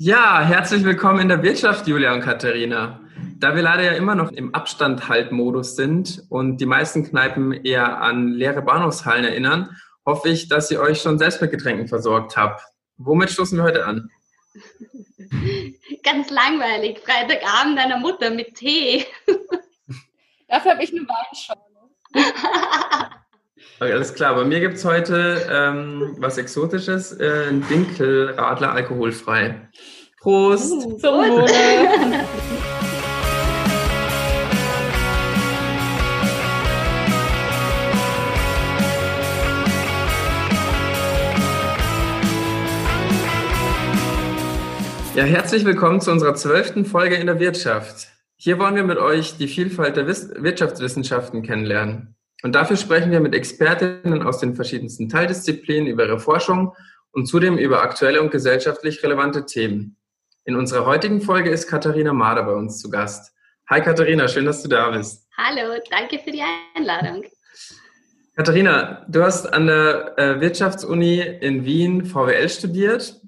Ja, herzlich willkommen in der Wirtschaft, Julia und Katharina. Da wir leider ja immer noch im Abstandhaltmodus sind und die meisten Kneipen eher an leere Bahnhofshallen erinnern, hoffe ich, dass ihr euch schon selbst mit Getränken versorgt habt. Womit stoßen wir heute an? Ganz langweilig. Freitagabend deiner Mutter mit Tee. Dafür habe ich eine Weinschorle. Okay, alles klar. Bei mir gibt es heute ähm, was Exotisches, äh, ein Dinkelradler alkoholfrei. Prost! Uh, Zum Wohle! Ja, herzlich willkommen zu unserer zwölften Folge in der Wirtschaft. Hier wollen wir mit euch die Vielfalt der Wirtschaftswissenschaften kennenlernen. Und dafür sprechen wir mit Expertinnen aus den verschiedensten Teildisziplinen über ihre Forschung und zudem über aktuelle und gesellschaftlich relevante Themen. In unserer heutigen Folge ist Katharina Mader bei uns zu Gast. Hi Katharina, schön, dass du da bist. Hallo, danke für die Einladung. Katharina, du hast an der äh, Wirtschaftsuni in Wien VWL studiert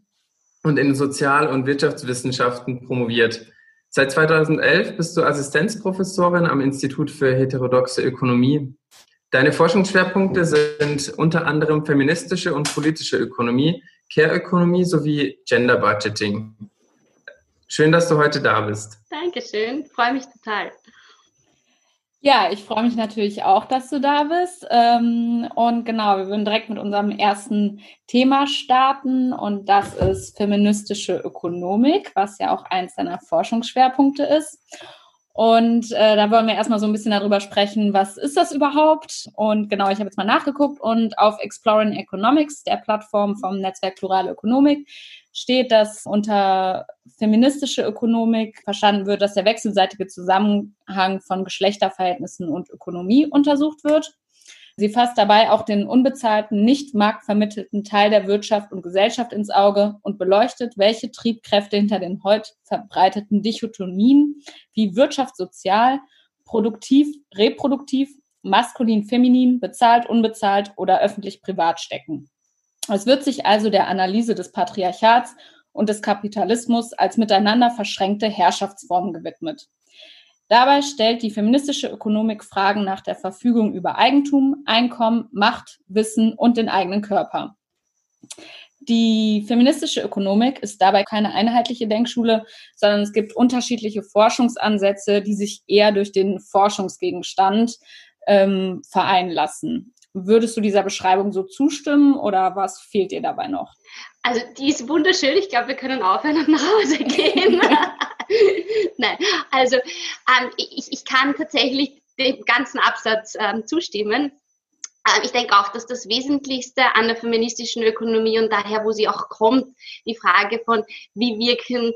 und in Sozial- und Wirtschaftswissenschaften promoviert. Seit 2011 bist du Assistenzprofessorin am Institut für heterodoxe Ökonomie. Deine Forschungsschwerpunkte sind unter anderem feministische und politische Ökonomie, Care-Ökonomie sowie Gender Budgeting. Schön, dass du heute da bist. Dankeschön, freue mich total. Ja, ich freue mich natürlich auch, dass du da bist. Ähm, und genau, wir würden direkt mit unserem ersten Thema starten und das ist feministische Ökonomik, was ja auch eins deiner Forschungsschwerpunkte ist. Und äh, da wollen wir erstmal so ein bisschen darüber sprechen, was ist das überhaupt? Und genau, ich habe jetzt mal nachgeguckt und auf Exploring Economics, der Plattform vom Netzwerk Plurale Ökonomik, steht, dass unter feministische Ökonomik verstanden wird, dass der wechselseitige Zusammenhang von Geschlechterverhältnissen und Ökonomie untersucht wird. Sie fasst dabei auch den unbezahlten, nicht marktvermittelten Teil der Wirtschaft und Gesellschaft ins Auge und beleuchtet, welche Triebkräfte hinter den heute verbreiteten Dichotomien wie Wirtschaft sozial, produktiv, reproduktiv, maskulin, feminin, bezahlt, unbezahlt oder öffentlich privat stecken. Es wird sich also der Analyse des Patriarchats und des Kapitalismus als miteinander verschränkte Herrschaftsformen gewidmet. Dabei stellt die feministische Ökonomik Fragen nach der Verfügung über Eigentum, Einkommen, Macht, Wissen und den eigenen Körper. Die feministische Ökonomik ist dabei keine einheitliche Denkschule, sondern es gibt unterschiedliche Forschungsansätze, die sich eher durch den Forschungsgegenstand ähm, vereinen lassen. Würdest du dieser Beschreibung so zustimmen oder was fehlt dir dabei noch? Also die ist wunderschön. Ich glaube, wir können aufhören und nach Hause gehen. Nein, also ähm, ich, ich kann tatsächlich dem ganzen Absatz ähm, zustimmen. Ähm, ich denke auch, dass das Wesentlichste an der feministischen Ökonomie und daher, wo sie auch kommt, die Frage von, wie wirken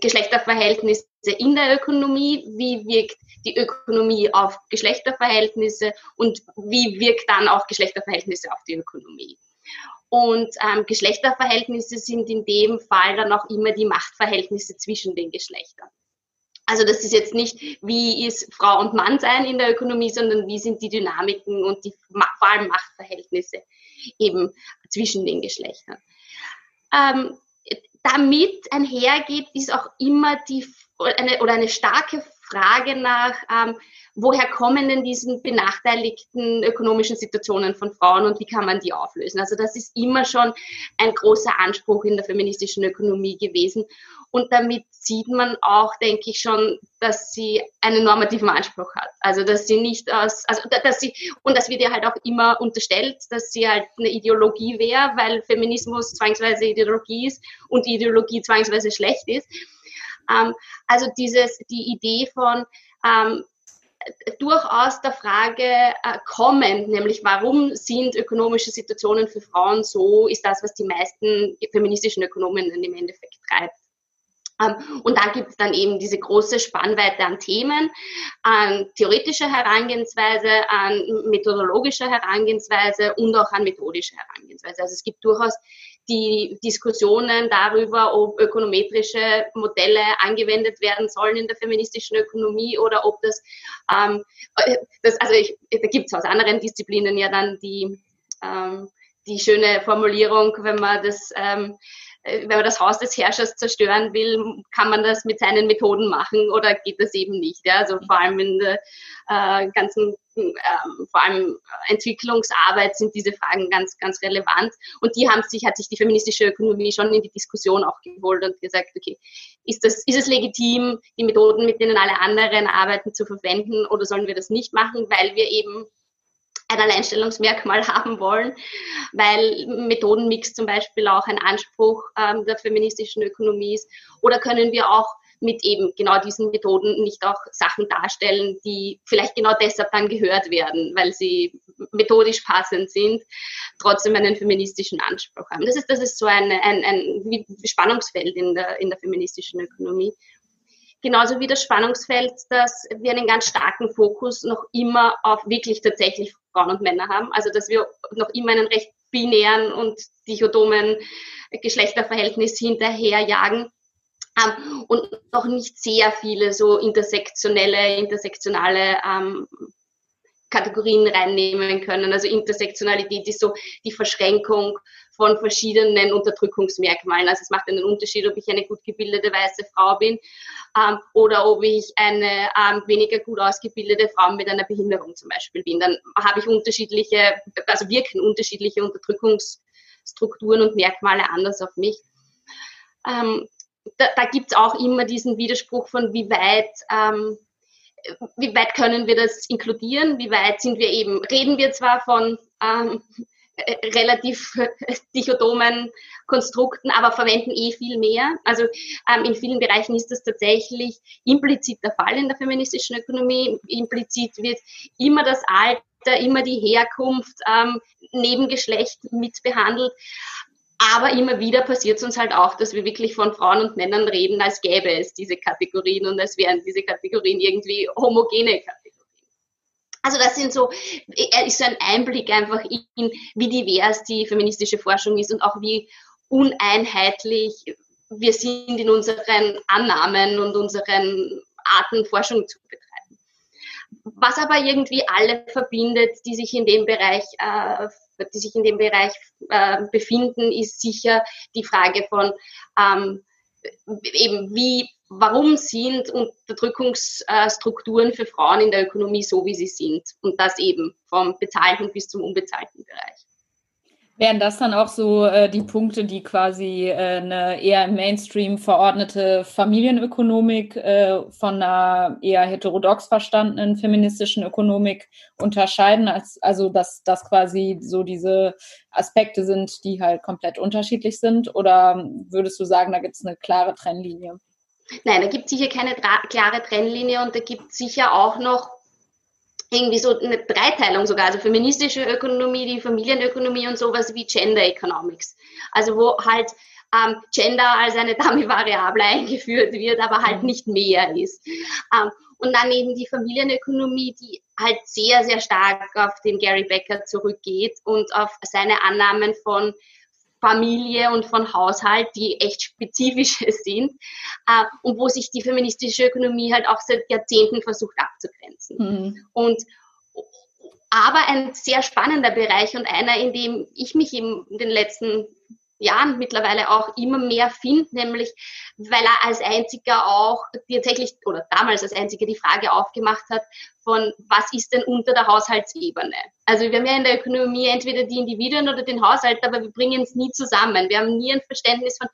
Geschlechterverhältnisse in der Ökonomie, wie wirkt die Ökonomie auf Geschlechterverhältnisse und wie wirkt dann auch Geschlechterverhältnisse auf die Ökonomie. Und ähm, Geschlechterverhältnisse sind in dem Fall dann auch immer die Machtverhältnisse zwischen den Geschlechtern. Also das ist jetzt nicht, wie ist Frau und Mann sein in der Ökonomie, sondern wie sind die Dynamiken und die vor allem Machtverhältnisse eben zwischen den Geschlechtern. Ähm, damit einhergeht, ist auch immer die eine, oder eine starke Frage nach, ähm, woher kommen denn diese benachteiligten ökonomischen Situationen von Frauen und wie kann man die auflösen? Also das ist immer schon ein großer Anspruch in der feministischen Ökonomie gewesen. Und damit sieht man auch, denke ich schon, dass sie einen normativen Anspruch hat. Also dass sie nicht aus, also dass sie, und das wird ihr halt auch immer unterstellt, dass sie halt eine Ideologie wäre, weil Feminismus zwangsweise Ideologie ist und Ideologie zwangsweise schlecht ist. Ähm, also dieses, die Idee von ähm, durchaus der Frage äh, kommen, nämlich warum sind ökonomische Situationen für Frauen so, ist das, was die meisten feministischen Ökonomen im Endeffekt treibt. Ähm, und da gibt es dann eben diese große Spannweite an Themen, an theoretischer Herangehensweise, an methodologischer Herangehensweise und auch an methodischer Herangehensweise. Also es gibt durchaus die Diskussionen darüber, ob ökonometrische Modelle angewendet werden sollen in der feministischen Ökonomie oder ob das, ähm, äh, das also ich, da gibt es aus anderen Disziplinen ja dann die, ähm, die schöne Formulierung, wenn man das ähm, äh, wenn man das Haus des Herrschers zerstören will, kann man das mit seinen Methoden machen oder geht das eben nicht? Ja? Also vor allem in der äh, ganzen, ähm, vor allem Entwicklungsarbeit sind diese Fragen ganz, ganz relevant. Und die haben sich, hat sich die feministische Ökonomie schon in die Diskussion auch geholt und gesagt, okay, ist das, ist es legitim, die Methoden, mit denen alle anderen arbeiten, zu verwenden oder sollen wir das nicht machen, weil wir eben ein Alleinstellungsmerkmal haben wollen, weil Methodenmix zum Beispiel auch ein Anspruch ähm, der feministischen Ökonomie ist. Oder können wir auch mit eben genau diesen Methoden nicht auch Sachen darstellen, die vielleicht genau deshalb dann gehört werden, weil sie methodisch passend sind, trotzdem einen feministischen Anspruch haben. Das ist, das ist so ein, ein, ein Spannungsfeld in der, in der feministischen Ökonomie. Genauso wie das Spannungsfeld, dass wir einen ganz starken Fokus noch immer auf wirklich tatsächlich Frauen und Männer haben. Also dass wir noch immer einen recht binären und dichotomen Geschlechterverhältnis hinterherjagen ähm, und noch nicht sehr viele so intersektionelle, intersektionale ähm, Kategorien reinnehmen können. Also Intersektionalität ist so die Verschränkung von verschiedenen Unterdrückungsmerkmalen. Also es macht einen Unterschied, ob ich eine gut gebildete weiße Frau bin ähm, oder ob ich eine ähm, weniger gut ausgebildete Frau mit einer Behinderung zum Beispiel bin. Dann habe ich unterschiedliche, also wirken unterschiedliche Unterdrückungsstrukturen und Merkmale anders auf mich. Ähm, da da gibt es auch immer diesen Widerspruch von wie weit ähm, wie weit können wir das inkludieren? Wie weit sind wir eben, reden wir zwar von ähm, äh, relativ dichotomen Konstrukten, aber verwenden eh viel mehr. Also ähm, in vielen Bereichen ist das tatsächlich implizit der Fall in der feministischen Ökonomie. Implizit wird immer das Alter, immer die Herkunft ähm, neben Geschlecht mitbehandelt. Aber immer wieder passiert es uns halt auch, dass wir wirklich von Frauen und Männern reden, als gäbe es diese Kategorien und als wären diese Kategorien irgendwie homogene Kategorien. Also das sind so, ist so ein Einblick einfach in, wie divers die feministische Forschung ist und auch wie uneinheitlich wir sind in unseren Annahmen und unseren Arten Forschung zu betreiben. Was aber irgendwie alle verbindet, die sich in dem Bereich äh, die sich in dem Bereich äh, befinden, ist sicher die Frage von ähm, eben wie, warum sind Unterdrückungsstrukturen für Frauen in der Ökonomie so, wie sie sind und das eben vom bezahlten bis zum unbezahlten Bereich. Wären das dann auch so äh, die Punkte, die quasi äh, eine eher im Mainstream verordnete Familienökonomik äh, von einer eher heterodox verstandenen feministischen Ökonomik unterscheiden? Als, also, dass das quasi so diese Aspekte sind, die halt komplett unterschiedlich sind? Oder würdest du sagen, da gibt es eine klare Trennlinie? Nein, da gibt es sicher keine klare Trennlinie und da gibt es sicher auch noch irgendwie so eine Dreiteilung sogar, also feministische Ökonomie, die Familienökonomie und sowas wie Gender Economics. Also wo halt ähm, Gender als eine Dummy-Variable eingeführt wird, aber halt mhm. nicht mehr ist. Ähm, und dann eben die Familienökonomie, die halt sehr, sehr stark auf den Gary Becker zurückgeht und auf seine Annahmen von Familie und von Haushalt, die echt spezifische sind äh, und wo sich die feministische Ökonomie halt auch seit Jahrzehnten versucht abzugrenzen. Mhm. Und aber ein sehr spannender Bereich und einer, in dem ich mich in den letzten Jahren mittlerweile auch immer mehr finde, nämlich weil er als einziger auch tatsächlich oder damals als einziger die Frage aufgemacht hat von was ist denn unter der Haushaltsebene? Also wir haben ja in der Ökonomie entweder die Individuen oder den Haushalt, aber wir bringen es nie zusammen. Wir haben nie ein Verständnis von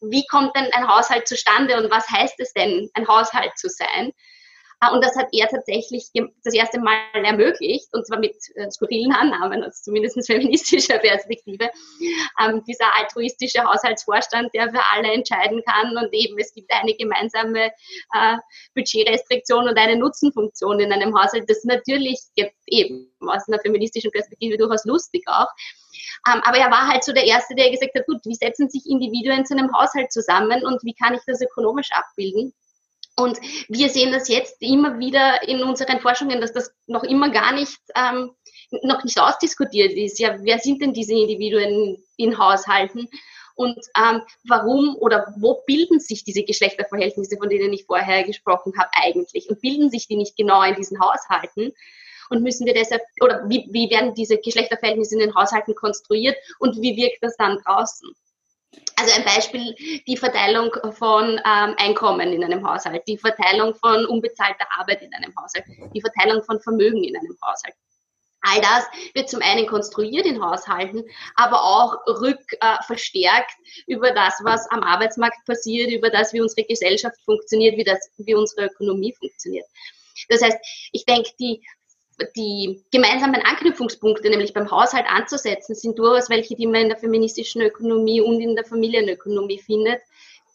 wie kommt denn ein Haushalt zustande und was heißt es denn, ein Haushalt zu sein? Ah, und das hat er tatsächlich das erste Mal ermöglicht, und zwar mit äh, skurrilen Annahmen, also zumindest feministischer Perspektive. Ähm, dieser altruistische Haushaltsvorstand, der für alle entscheiden kann und eben es gibt eine gemeinsame äh, Budgetrestriktion und eine Nutzenfunktion in einem Haushalt. Das natürlich jetzt eben aus einer feministischen Perspektive durchaus lustig auch. Ähm, aber er war halt so der Erste, der gesagt hat, gut, wie setzen sich Individuen zu einem Haushalt zusammen und wie kann ich das ökonomisch abbilden? Und wir sehen das jetzt immer wieder in unseren Forschungen, dass das noch immer gar nicht, ähm, noch nicht ausdiskutiert ist. Ja, wer sind denn diese Individuen in Haushalten? Und ähm, warum oder wo bilden sich diese Geschlechterverhältnisse, von denen ich vorher gesprochen habe, eigentlich? Und bilden sich die nicht genau in diesen Haushalten? Und müssen wir deshalb, oder wie, wie werden diese Geschlechterverhältnisse in den Haushalten konstruiert und wie wirkt das dann draußen? Also ein Beispiel, die Verteilung von ähm, Einkommen in einem Haushalt, die Verteilung von unbezahlter Arbeit in einem Haushalt, die Verteilung von Vermögen in einem Haushalt. All das wird zum einen konstruiert in Haushalten, aber auch rück äh, über das, was am Arbeitsmarkt passiert, über das, wie unsere Gesellschaft funktioniert, wie, das, wie unsere Ökonomie funktioniert. Das heißt, ich denke, die, die gemeinsamen Anknüpfungspunkte, nämlich beim Haushalt anzusetzen, sind durchaus welche, die man in der feministischen Ökonomie und in der Familienökonomie findet.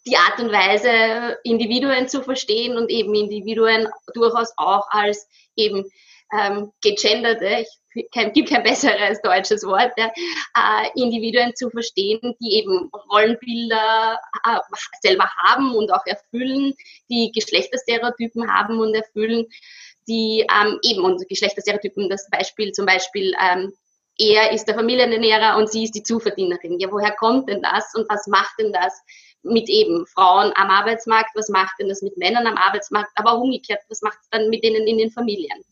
Die Art und Weise, Individuen zu verstehen und eben Individuen durchaus auch als eben ähm, gegenderte, ich kein, gibt kein besseres deutsches Wort, ja, äh, Individuen zu verstehen, die eben Rollenbilder äh, selber haben und auch erfüllen, die Geschlechterstereotypen haben und erfüllen, die ähm, eben und Geschlechterstereotypen, das Beispiel zum Beispiel, ähm, er ist der Familienernährer und sie ist die Zuverdienerin. Ja, woher kommt denn das und was macht denn das mit eben Frauen am Arbeitsmarkt, was macht denn das mit Männern am Arbeitsmarkt, aber auch umgekehrt, was macht es dann mit denen in den Familien?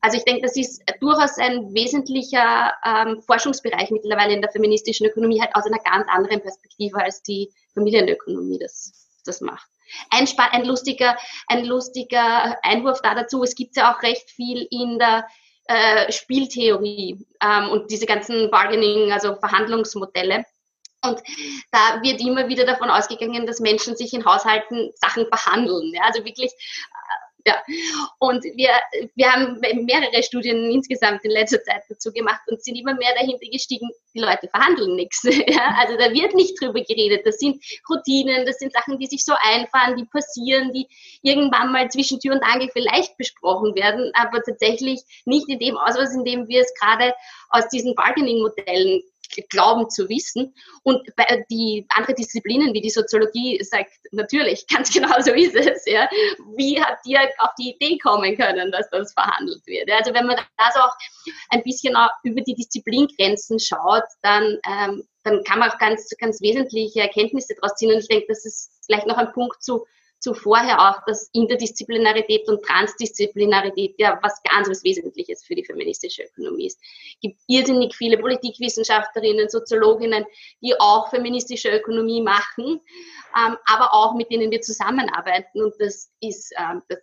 Also ich denke, das ist durchaus ein wesentlicher ähm, Forschungsbereich mittlerweile in der feministischen Ökonomie, halt aus einer ganz anderen Perspektive als die Familienökonomie das, das macht. Ein, ein, lustiger, ein lustiger Einwurf da dazu, es gibt ja auch recht viel in der äh, Spieltheorie ähm, und diese ganzen Bargaining, also Verhandlungsmodelle. Und da wird immer wieder davon ausgegangen, dass Menschen sich in Haushalten Sachen verhandeln. Ja? Also wirklich ja. Und wir, wir haben mehrere Studien insgesamt in letzter Zeit dazu gemacht und sind immer mehr dahinter gestiegen, die Leute verhandeln nichts. Ja? Also da wird nicht drüber geredet. Das sind Routinen, das sind Sachen, die sich so einfahren, die passieren, die irgendwann mal zwischen Tür und Angel vielleicht besprochen werden, aber tatsächlich nicht in dem Ausmaß, in dem wir es gerade aus diesen Bargaining-Modellen glauben zu wissen. Und bei, die andere Disziplinen wie die Soziologie sagt natürlich, ganz genau so ist es. Ja. Wie habt ihr auf die Idee kommen können, dass das verhandelt wird? Also wenn man das auch ein bisschen auch über die Disziplingrenzen schaut, dann, ähm, dann kann man auch ganz, ganz wesentliche Erkenntnisse daraus ziehen. Und ich denke, das ist vielleicht noch ein Punkt zu zuvorher auch, dass Interdisziplinarität und Transdisziplinarität ja was ganz was Wesentliches für die feministische Ökonomie ist. Es gibt irrsinnig viele Politikwissenschaftlerinnen, Soziologinnen, die auch feministische Ökonomie machen, ähm, aber auch mit denen wir zusammenarbeiten und das ist, ähm, das,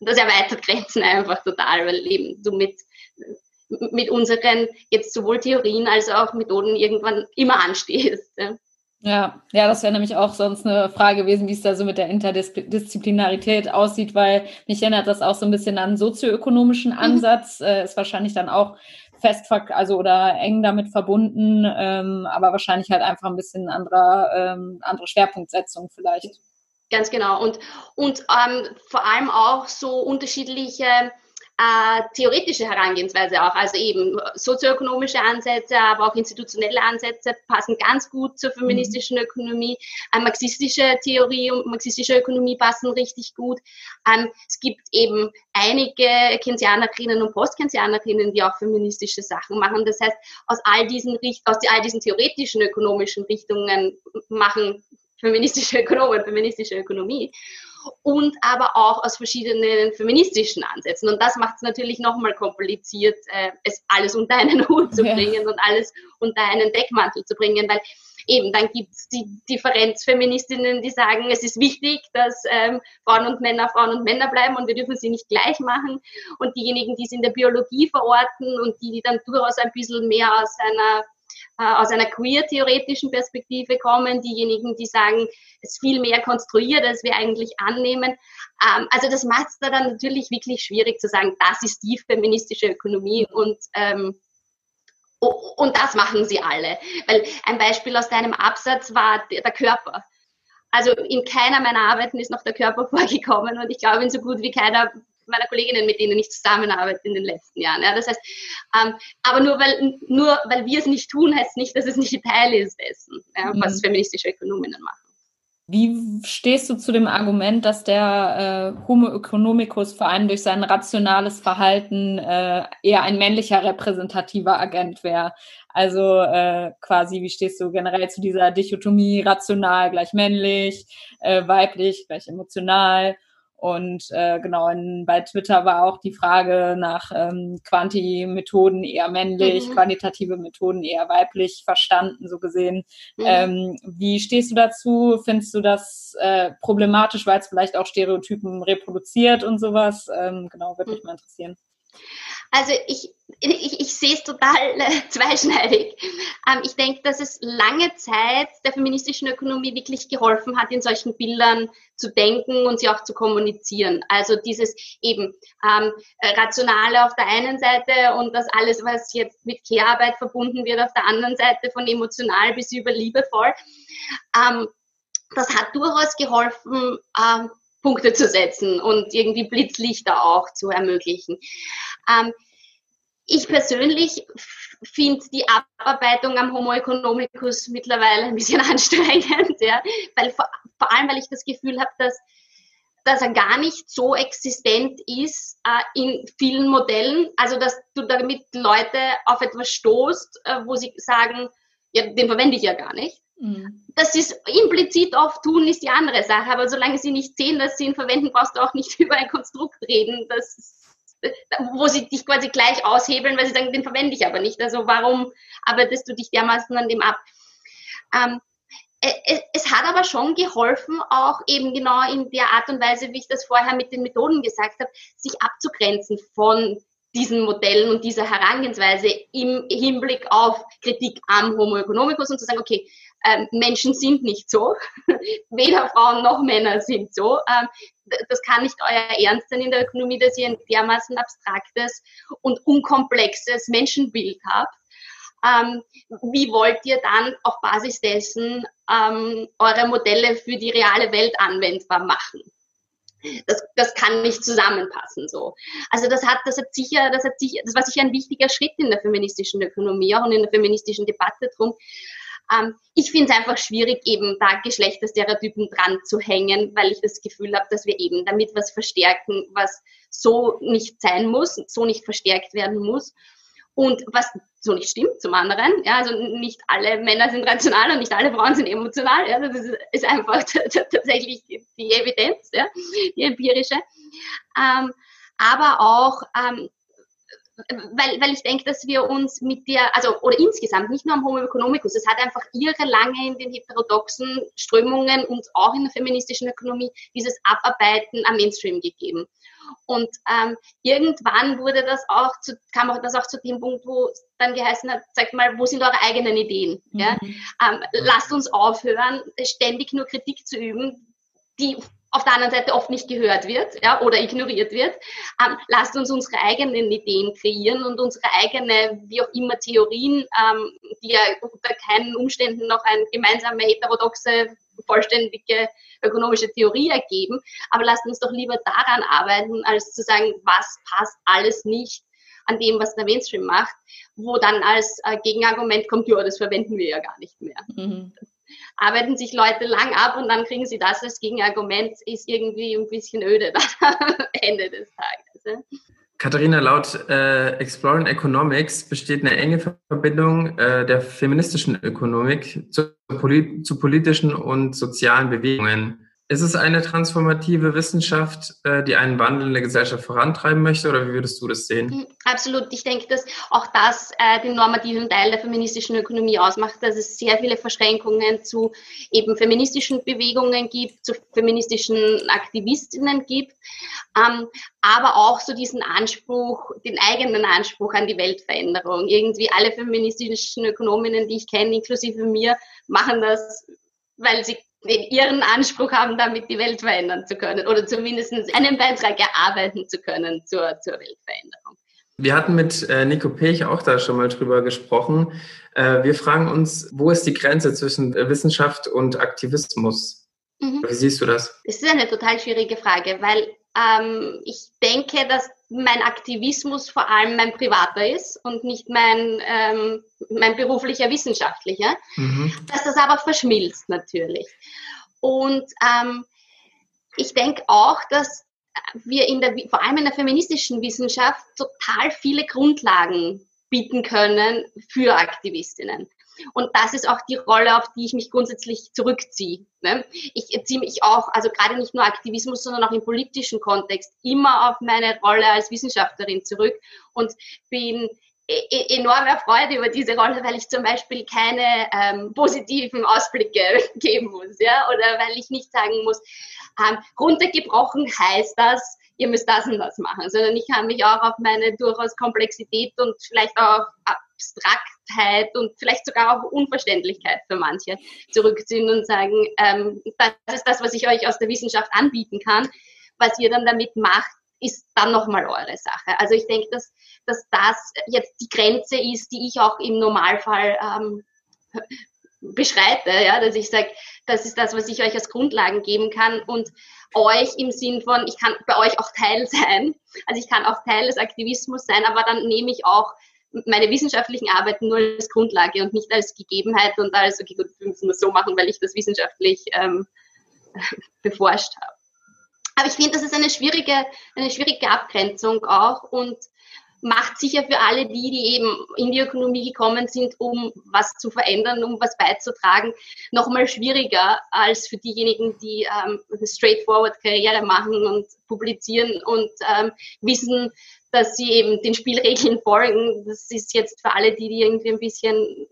das erweitert Grenzen einfach total, weil eben du mit mit unseren jetzt sowohl Theorien als auch Methoden irgendwann immer anstehst. Ja. Ja, ja, das wäre nämlich auch sonst eine Frage gewesen, wie es da so mit der Interdisziplinarität aussieht, weil mich erinnert das auch so ein bisschen an einen sozioökonomischen mhm. Ansatz, mhm. äh, ist wahrscheinlich dann auch fest, also oder eng damit verbunden, ähm, aber wahrscheinlich halt einfach ein bisschen anderer, ähm, andere Schwerpunktsetzung vielleicht. Ganz genau und und ähm, vor allem auch so unterschiedliche äh, theoretische Herangehensweise auch, also eben sozioökonomische Ansätze, aber auch institutionelle Ansätze passen ganz gut zur feministischen mhm. Ökonomie. Äh, marxistische Theorie und marxistische Ökonomie passen richtig gut. Ähm, es gibt eben einige Keynesianerinnen und Postkeynesianerinnen, die auch feministische Sachen machen. Das heißt, aus all diesen, aus all diesen theoretischen ökonomischen Richtungen machen feministische Ökonomen, feministische Ökonomie und aber auch aus verschiedenen feministischen Ansätzen. Und das macht es natürlich nochmal kompliziert, äh, es alles unter einen Hut zu bringen ja. und alles unter einen Deckmantel zu bringen, weil eben dann gibt es die Differenzfeministinnen, die sagen, es ist wichtig, dass ähm, Frauen und Männer Frauen und Männer bleiben und wir dürfen sie nicht gleich machen. Und diejenigen, die es in der Biologie verorten und die, die dann durchaus ein bisschen mehr aus einer aus einer queer-theoretischen Perspektive kommen, diejenigen, die sagen, es ist viel mehr konstruiert, als wir eigentlich annehmen. Ähm, also das macht es da dann natürlich wirklich schwierig zu sagen, das ist die feministische Ökonomie und ähm, und das machen sie alle. Weil ein Beispiel aus deinem Absatz war der Körper. Also in keiner meiner Arbeiten ist noch der Körper vorgekommen und ich glaube in so gut wie keiner meiner Kolleginnen, mit denen ich zusammenarbeite in den letzten Jahren. Ja, das heißt, ähm, aber nur weil, nur weil wir es nicht tun, heißt nicht, dass es nicht Teil ist dessen, ja, was mhm. feministische Ökonominnen machen. Wie stehst du zu dem Argument, dass der äh, Homo economicus vor allem durch sein rationales Verhalten äh, eher ein männlicher repräsentativer Agent wäre? Also äh, quasi, wie stehst du generell zu dieser Dichotomie rational gleich männlich, äh, weiblich gleich emotional? Und äh, genau, in, bei Twitter war auch die Frage nach ähm, Quanti-Methoden eher männlich, mhm. quantitative Methoden eher weiblich verstanden, so gesehen. Mhm. Ähm, wie stehst du dazu? Findest du das äh, problematisch, weil es vielleicht auch Stereotypen reproduziert und sowas? Ähm, genau, würde mich mhm. mal interessieren. Also ich, ich, ich sehe es total äh, zweischneidig. Ähm, ich denke, dass es lange Zeit der feministischen Ökonomie wirklich geholfen hat, in solchen Bildern zu denken und sie auch zu kommunizieren. Also dieses eben ähm, Rationale auf der einen Seite und das alles, was jetzt mit Care-Arbeit verbunden wird, auf der anderen Seite von emotional bis über liebevoll. Ähm, das hat durchaus geholfen, ähm, Punkte zu setzen und irgendwie Blitzlichter auch zu ermöglichen. Ähm, ich persönlich finde die Abarbeitung am Homo economicus mittlerweile ein bisschen anstrengend, ja, weil vor, vor allem, weil ich das Gefühl habe, dass, dass er gar nicht so existent ist äh, in vielen Modellen, also dass du damit Leute auf etwas stoßt, äh, wo sie sagen, ja, den verwende ich ja gar nicht. Mhm. Das ist implizit oft tun, ist die andere Sache, aber solange sie nicht sehen, dass sie ihn verwenden, brauchst du auch nicht über ein Konstrukt reden, das wo sie dich quasi gleich aushebeln, weil sie sagen, den verwende ich aber nicht. Also warum arbeitest du dich dermaßen an dem ab? Ähm, es, äh, äh, es hat aber schon geholfen, auch eben genau in der Art und Weise, wie ich das vorher mit den Methoden gesagt habe, sich abzugrenzen von diesen Modellen und dieser Herangehensweise im Hinblick auf Kritik am Homo economicus und zu sagen, okay, Menschen sind nicht so, weder Frauen noch Männer sind so. Ähm, das kann nicht euer Ernst sein in der Ökonomie, dass ihr ein dermaßen abstraktes und unkomplexes Menschenbild habt. Ähm, wie wollt ihr dann auf Basis dessen ähm, eure Modelle für die reale Welt anwendbar machen? Das, das kann nicht zusammenpassen so. Also das hat, das hat sicher, das hat sicher, das war sicher ein wichtiger Schritt in der feministischen Ökonomie auch und in der feministischen Debatte drum. Ähm, ich finde es einfach schwierig, eben da Geschlechterstereotypen dran zu hängen, weil ich das Gefühl habe, dass wir eben damit was verstärken, was so nicht sein muss, so nicht verstärkt werden muss. Und was so nicht stimmt zum anderen, ja, also nicht alle Männer sind rational und nicht alle Frauen sind emotional, ja, das ist, einfach tatsächlich die Evidenz, ja, die empirische. Ähm, aber auch ähm, weil, weil ich denke, dass wir uns mit der, also oder insgesamt, nicht nur am Homo economicus, es hat einfach irre lange in den heterodoxen Strömungen und auch in der feministischen Ökonomie dieses Abarbeiten am Mainstream gegeben. Und ähm, irgendwann wurde das auch zu, kam auch das auch zu dem Punkt, wo es dann geheißen hat, sagt mal, wo sind eure eigenen Ideen? Mhm. Ja? Ähm, lasst uns aufhören, ständig nur Kritik zu üben, die auf der anderen Seite oft nicht gehört wird ja, oder ignoriert wird. Ähm, lasst uns unsere eigenen Ideen kreieren und unsere eigene, wie auch immer, Theorien, ähm, die ja unter keinen Umständen noch eine gemeinsame heterodoxe, vollständige ökonomische Theorie ergeben. Aber lasst uns doch lieber daran arbeiten, als zu sagen, was passt alles nicht an dem, was der Mainstream macht, wo dann als äh, Gegenargument kommt, ja, das verwenden wir ja gar nicht mehr. Mhm arbeiten sich Leute lang ab und dann kriegen sie das als Gegenargument, ist irgendwie ein bisschen öde am Ende des Tages. Katharina, laut äh, Exploring Economics besteht eine enge Verbindung äh, der feministischen Ökonomik zu, zu politischen und sozialen Bewegungen. Ist es eine transformative Wissenschaft, äh, die einen Wandel in der Gesellschaft vorantreiben möchte, oder wie würdest du das sehen? Hm, absolut. Ich denke, dass auch das äh, den normativen Teil der feministischen Ökonomie ausmacht, dass es sehr viele Verschränkungen zu eben feministischen Bewegungen gibt, zu feministischen Aktivistinnen gibt, ähm, aber auch so diesen Anspruch, den eigenen Anspruch an die Weltveränderung. Irgendwie alle feministischen Ökonominnen, die ich kenne, inklusive mir, machen das weil sie ihren Anspruch haben, damit die Welt verändern zu können oder zumindest einen Beitrag erarbeiten zu können zur, zur Weltveränderung. Wir hatten mit äh, Nico Pech auch da schon mal drüber gesprochen. Äh, wir fragen uns, wo ist die Grenze zwischen Wissenschaft und Aktivismus? Mhm. Wie siehst du das? Das ist eine total schwierige Frage, weil ähm, ich denke, dass mein Aktivismus vor allem mein privater ist und nicht mein, ähm, mein beruflicher wissenschaftlicher, mhm. dass das aber verschmilzt natürlich. Und ähm, ich denke auch, dass wir in der, vor allem in der feministischen Wissenschaft total viele Grundlagen bieten können für Aktivistinnen. Und das ist auch die Rolle, auf die ich mich grundsätzlich zurückziehe. Ne? Ich ziehe mich auch, also gerade nicht nur Aktivismus, sondern auch im politischen Kontext, immer auf meine Rolle als Wissenschaftlerin zurück und bin e-, e-, enorm erfreut über diese Rolle, weil ich zum Beispiel keine ähm, positiven Ausblicke geben muss, ja, oder weil ich nicht sagen muss, ähm, runtergebrochen heißt das, ihr müsst das und das machen, sondern ich kann mich auch auf meine durchaus Komplexität und vielleicht auch Abstraktheit und vielleicht sogar auch Unverständlichkeit für manche zurückziehen und sagen, ähm, das ist das, was ich euch aus der Wissenschaft anbieten kann. Was ihr dann damit macht, ist dann nochmal eure Sache. Also ich denke, dass, dass das jetzt die Grenze ist, die ich auch im Normalfall ähm, beschreite, ja, dass ich sage, das ist das, was ich euch als Grundlagen geben kann und euch im Sinn von, ich kann bei euch auch Teil sein. Also ich kann auch Teil des Aktivismus sein, aber dann nehme ich auch meine wissenschaftlichen Arbeiten nur als Grundlage und nicht als Gegebenheit und als, okay, gut, wir müssen das so machen, weil ich das wissenschaftlich ähm, beforscht habe. Aber ich finde, das ist eine schwierige, eine schwierige Abgrenzung auch und macht sicher für alle die, die eben in die Ökonomie gekommen sind, um was zu verändern, um was beizutragen, nochmal schwieriger als für diejenigen, die ähm, straightforward Karriere machen und publizieren und ähm, wissen, dass sie eben den Spielregeln folgen. Das ist jetzt für alle die, die irgendwie ein bisschen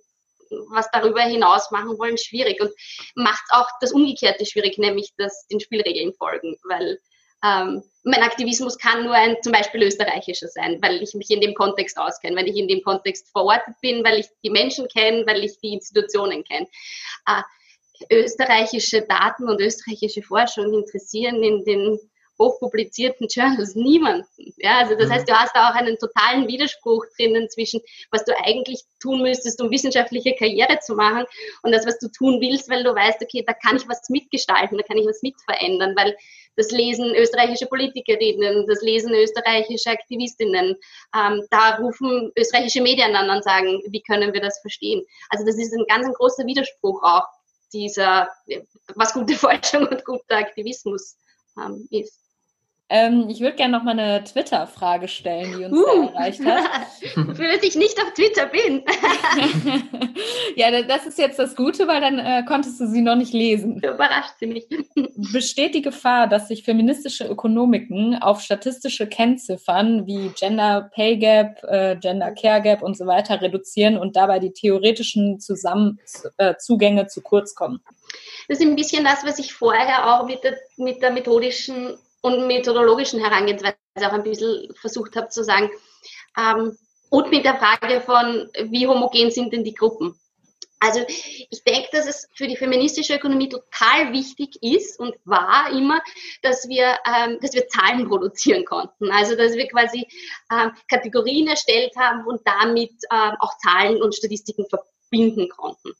was darüber hinaus machen wollen, schwierig und macht auch das Umgekehrte schwierig, nämlich das den Spielregeln folgen, weil ähm, mein Aktivismus kann nur ein zum Beispiel österreichischer sein, weil ich mich in dem Kontext auskenne, weil ich in dem Kontext verortet bin, weil ich die Menschen kenne, weil ich die Institutionen kenne. Äh, österreichische Daten und österreichische Forschung interessieren in den hochpublizierten Journals niemanden. Ja, also das mhm. heißt, du hast da auch einen totalen Widerspruch drinnen zwischen, was du eigentlich tun müsstest, um wissenschaftliche Karriere zu machen und das, was du tun willst, weil du weißt, okay, da kann ich was mitgestalten, da kann ich was mitverändern, weil das lesen österreichische Politikerinnen, das lesen österreichische Aktivistinnen, ähm, da rufen österreichische Medien an und sagen, wie können wir das verstehen? Also das ist ein ganz ein großer Widerspruch auch dieser, was gute Forschung und guter Aktivismus ähm, ist. Ähm, ich würde gerne noch mal eine Twitter-Frage stellen, die uns uh. erreicht hat. Für dass ich nicht auf Twitter bin. ja, das ist jetzt das Gute, weil dann äh, konntest du sie noch nicht lesen. Überrascht sie mich. Besteht die Gefahr, dass sich feministische Ökonomiken auf statistische Kennziffern wie Gender Pay Gap, äh, Gender Care Gap und so weiter reduzieren und dabei die theoretischen Zusammen äh, Zugänge zu kurz kommen? Das ist ein bisschen das, was ich vorher auch mit der, mit der methodischen und methodologischen Herangehensweise auch ein bisschen versucht habe zu sagen. Ähm, und mit der Frage von, wie homogen sind denn die Gruppen? Also ich denke, dass es für die feministische Ökonomie total wichtig ist und war immer, dass wir, ähm, dass wir Zahlen produzieren konnten. Also dass wir quasi ähm, Kategorien erstellt haben und damit ähm, auch Zahlen und Statistiken verbinden konnten.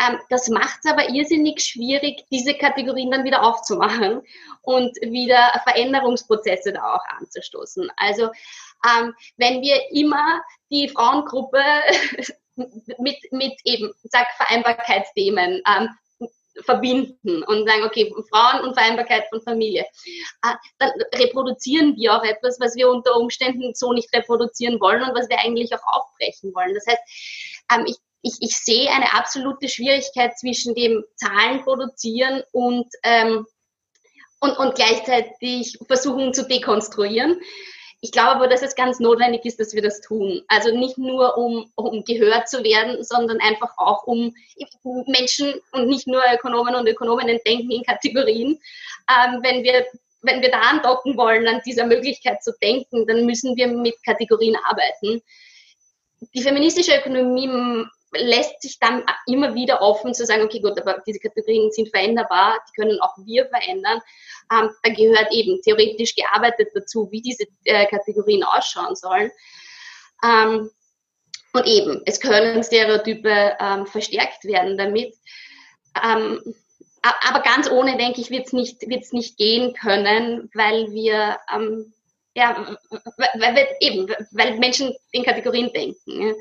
Ähm, das macht es aber irrsinnig schwierig, diese Kategorien dann wieder aufzumachen und wieder Veränderungsprozesse da auch anzustoßen. Also ähm, wenn wir immer die Frauengruppe mit, mit eben, sag, Vereinbarkeitsthemen ähm, verbinden und sagen, okay, Frauen und Vereinbarkeit von Familie. Äh, dann reproduzieren wir auch etwas, was wir unter Umständen so nicht reproduzieren wollen und was wir eigentlich auch aufbrechen wollen. Das heißt, ich ich, ich sehe eine absolute Schwierigkeit zwischen dem Zahlen produzieren und, ähm, und, und gleichzeitig versuchen zu dekonstruieren. Ich glaube aber, dass es ganz notwendig ist, dass wir das tun. Also nicht nur, um, um gehört zu werden, sondern einfach auch, um Menschen und nicht nur Ökonomen und Ökonominnen denken in Kategorien. Ähm, wenn wir wenn wir da andocken wollen, an dieser Möglichkeit zu denken, dann müssen wir mit Kategorien arbeiten. Die feministische Ökonomie lässt sich dann immer wieder offen zu sagen, okay, gut, aber diese Kategorien sind veränderbar, die können auch wir verändern. Ähm, da gehört eben theoretisch gearbeitet dazu, wie diese äh, Kategorien ausschauen sollen. Ähm, und eben, es können Stereotype ähm, verstärkt werden damit. Ähm, aber ganz ohne, denke ich, wird es nicht, wird's nicht gehen können, weil wir, ähm, ja, weil wir eben, weil Menschen in Kategorien denken. Ja.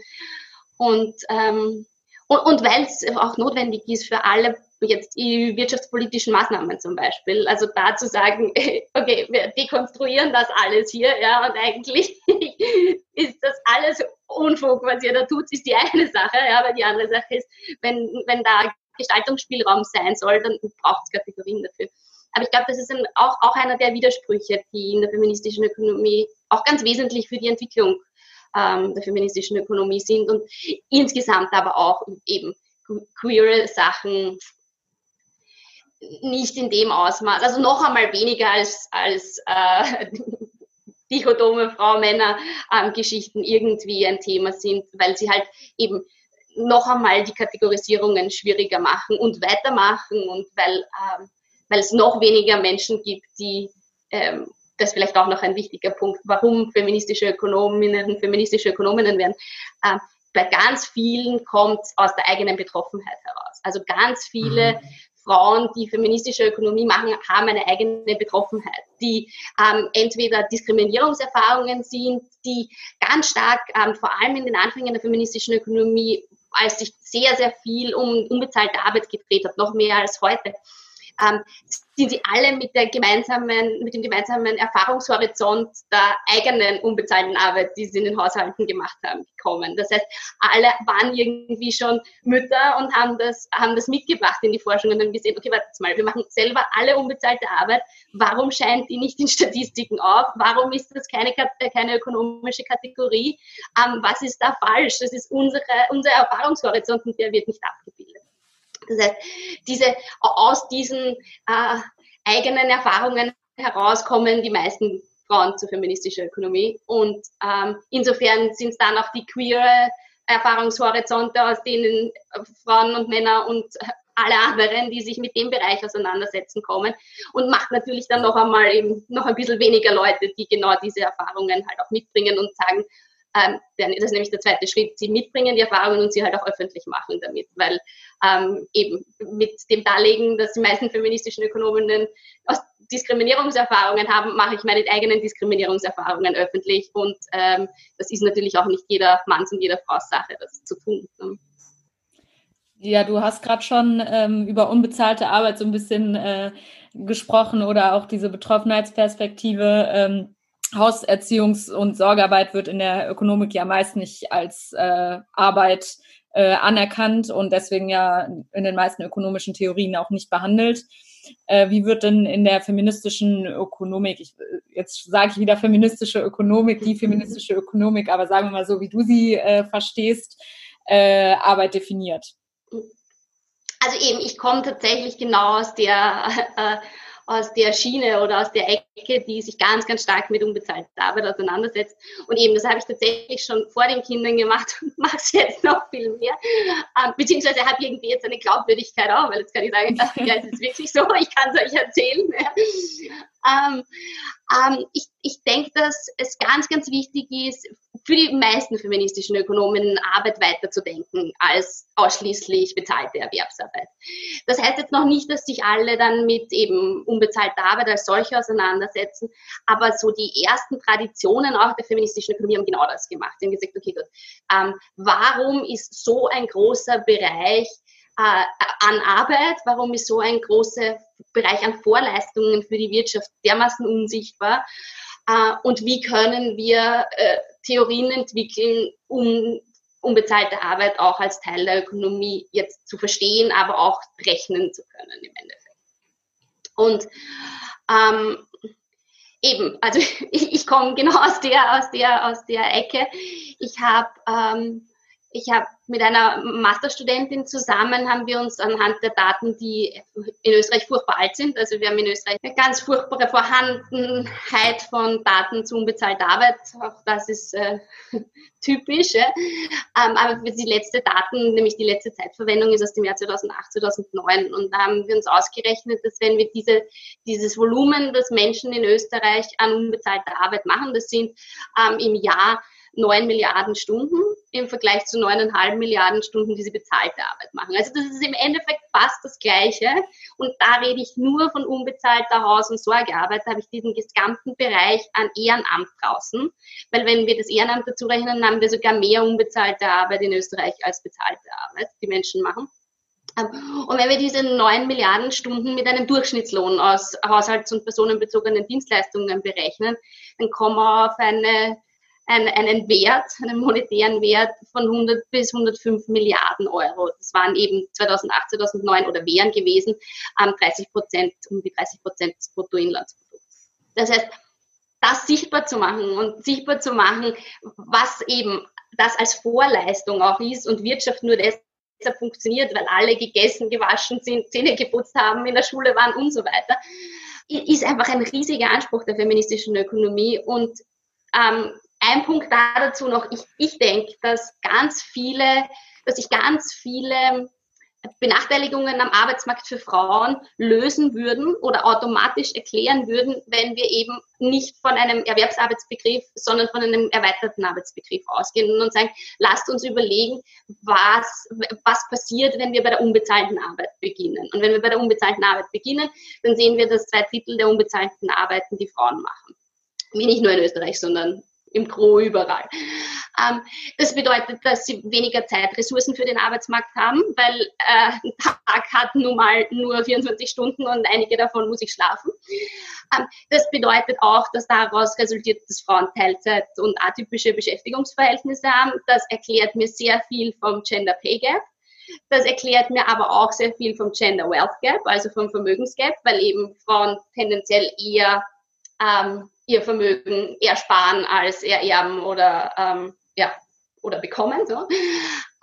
Und, ähm, und, und weil es auch notwendig ist für alle jetzt die wirtschaftspolitischen Maßnahmen zum Beispiel. Also da zu sagen, okay, wir dekonstruieren das alles hier, ja, und eigentlich ist das alles Unfug, was ihr da tut, ist die eine Sache, ja, aber die andere Sache ist, wenn, wenn da Gestaltungsspielraum sein soll, dann braucht es Kategorien dafür. Aber ich glaube, das ist ein, auch, auch einer der Widersprüche, die in der feministischen Ökonomie auch ganz wesentlich für die Entwicklung ähm, der feministischen Ökonomie sind und insgesamt aber auch eben queere Sachen nicht in dem Ausmaß, also noch einmal weniger als, als äh, dichotome Frau-Männer-Geschichten ähm, irgendwie ein Thema sind, weil sie halt eben noch einmal die Kategorisierungen schwieriger machen und weitermachen und weil, ähm, weil es noch weniger Menschen gibt, die, ähm, das ist vielleicht auch noch ein wichtiger Punkt, warum feministische Ökonominnen feministische Ökonominnen werden. Ähm, bei ganz vielen kommt es aus der eigenen Betroffenheit heraus. Also ganz viele mhm. Frauen, die feministische Ökonomie machen, haben eine eigene Betroffenheit, die ähm, entweder Diskriminierungserfahrungen sind, die ganz stark, ähm, vor allem in den Anfängen der feministischen Ökonomie, als sich sehr, sehr viel um unbezahlte Arbeit gedreht hat, noch mehr als heute, ähm, sind sie alle mit, der gemeinsamen, mit dem gemeinsamen Erfahrungshorizont der eigenen unbezahlten Arbeit, die sie in den Haushalten gemacht haben, gekommen. Das heißt, alle waren irgendwie schon Mütter und haben das, haben das mitgebracht in die Forschung und haben gesehen, okay, warte mal, wir machen selber alle unbezahlte Arbeit. Warum scheint die nicht in Statistiken auf? Warum ist das keine, keine ökonomische Kategorie? Ähm, was ist da falsch? Das ist unsere, unser Erfahrungshorizont und der wird nicht abgebildet. Das heißt, diese, aus diesen äh, eigenen Erfahrungen herauskommen die meisten Frauen zur feministischen Ökonomie. Und ähm, insofern sind es dann auch die queere Erfahrungshorizonte, aus denen Frauen und Männer und alle anderen, die sich mit dem Bereich auseinandersetzen, kommen. Und macht natürlich dann noch einmal eben noch ein bisschen weniger Leute, die genau diese Erfahrungen halt auch mitbringen und sagen, ähm, das ist nämlich der zweite Schritt, sie mitbringen die Erfahrungen und sie halt auch öffentlich machen damit, weil ähm, eben mit dem Darlegen, dass die meisten feministischen Ökonominnen aus Diskriminierungserfahrungen haben, mache ich meine eigenen Diskriminierungserfahrungen öffentlich und ähm, das ist natürlich auch nicht jeder Manns und jeder Frau Sache, das zu tun. Ne? Ja, du hast gerade schon ähm, über unbezahlte Arbeit so ein bisschen äh, gesprochen oder auch diese Betroffenheitsperspektive. Ähm, Hauserziehungs- und Sorgearbeit wird in der Ökonomik ja meist nicht als äh, Arbeit äh, anerkannt und deswegen ja in den meisten ökonomischen Theorien auch nicht behandelt. Äh, wie wird denn in der feministischen Ökonomik, ich, jetzt sage ich wieder feministische Ökonomik, die feministische Ökonomik, aber sagen wir mal so, wie du sie äh, verstehst, äh, Arbeit definiert? Also eben, ich komme tatsächlich genau aus der äh, aus der Schiene oder aus der Ecke, die sich ganz, ganz stark mit unbezahlter Arbeit auseinandersetzt. Und eben, das habe ich tatsächlich schon vor den Kindern gemacht und mache es jetzt noch viel mehr. Ähm, beziehungsweise habe irgendwie jetzt eine Glaubwürdigkeit auch, weil jetzt kann ich sagen, ja, es ist wirklich so, ich kann es euch erzählen. Ähm, ähm, ich ich denke, dass es ganz, ganz wichtig ist, für die meisten feministischen Ökonomen Arbeit weiterzudenken als ausschließlich bezahlte Erwerbsarbeit. Das heißt jetzt noch nicht, dass sich alle dann mit eben unbezahlter Arbeit als solche auseinandersetzen, aber so die ersten Traditionen auch der feministischen Ökonomie haben genau das gemacht. Sie haben gesagt, okay, gut, ähm, warum ist so ein großer Bereich äh, an Arbeit, warum ist so ein großer Bereich an Vorleistungen für die Wirtschaft dermaßen unsichtbar und wie können wir äh, Theorien entwickeln, um unbezahlte Arbeit auch als Teil der Ökonomie jetzt zu verstehen, aber auch rechnen zu können im Endeffekt. Und ähm, eben, also ich, ich komme genau aus der, aus der, aus der Ecke. Ich habe ähm, ich habe mit einer Masterstudentin zusammen haben wir uns anhand der Daten, die in Österreich furchtbar alt sind, also wir haben in Österreich eine ganz furchtbare Vorhandenheit von Daten zu unbezahlter Arbeit, auch das ist äh, typisch, ja. ähm, aber für die letzte Daten, nämlich die letzte Zeitverwendung ist aus dem Jahr 2008, 2009 und da haben wir uns ausgerechnet, dass wenn wir diese, dieses Volumen, das Menschen in Österreich an unbezahlter Arbeit machen, das sind ähm, im Jahr 9 Milliarden Stunden im Vergleich zu 9,5 Milliarden Stunden, die sie bezahlte Arbeit machen. Also das ist im Endeffekt fast das Gleiche. Und da rede ich nur von unbezahlter Haus- und Sorgearbeit. Da habe ich diesen gesamten Bereich an Ehrenamt draußen. Weil wenn wir das Ehrenamt dazu rechnen, haben wir sogar mehr unbezahlte Arbeit in Österreich als bezahlte Arbeit, die Menschen machen. Und wenn wir diese 9 Milliarden Stunden mit einem Durchschnittslohn aus haushalts- und personenbezogenen Dienstleistungen berechnen, dann kommen wir auf eine, einen, einen Wert, einen monetären Wert von 100 bis 105 Milliarden Euro. Das waren eben 2008, 2009 oder wären gewesen 30 Prozent, um die 30 Prozent des Bruttoinlandsprodukts. Das heißt, das sichtbar zu machen und sichtbar zu machen, was eben das als Vorleistung auch ist und Wirtschaft nur deshalb funktioniert, weil alle gegessen, gewaschen sind, Zähne geputzt haben, in der Schule waren und so weiter, ist einfach ein riesiger Anspruch der feministischen Ökonomie. Und ähm, ein Punkt dazu noch, ich, ich denke, dass ganz viele, dass sich ganz viele Benachteiligungen am Arbeitsmarkt für Frauen lösen würden oder automatisch erklären würden, wenn wir eben nicht von einem Erwerbsarbeitsbegriff, sondern von einem erweiterten Arbeitsbegriff ausgehen und sagen, lasst uns überlegen, was, was passiert, wenn wir bei der unbezahlten Arbeit beginnen. Und wenn wir bei der unbezahlten Arbeit beginnen, dann sehen wir, dass zwei Drittel der unbezahlten Arbeiten die Frauen machen. Nicht nur in Österreich, sondern im Gro überall. Ähm, das bedeutet, dass sie weniger Zeit, Ressourcen für den Arbeitsmarkt haben, weil äh, ein Tag hat nun mal nur 24 Stunden und einige davon muss ich schlafen. Ähm, das bedeutet auch, dass daraus resultiert, dass Frauen Teilzeit und atypische Beschäftigungsverhältnisse haben. Das erklärt mir sehr viel vom Gender Pay Gap. Das erklärt mir aber auch sehr viel vom Gender Wealth Gap, also vom Vermögensgap, weil eben Frauen tendenziell eher ähm, ihr Vermögen ersparen als ererben oder, ähm, ja, oder bekommen. So.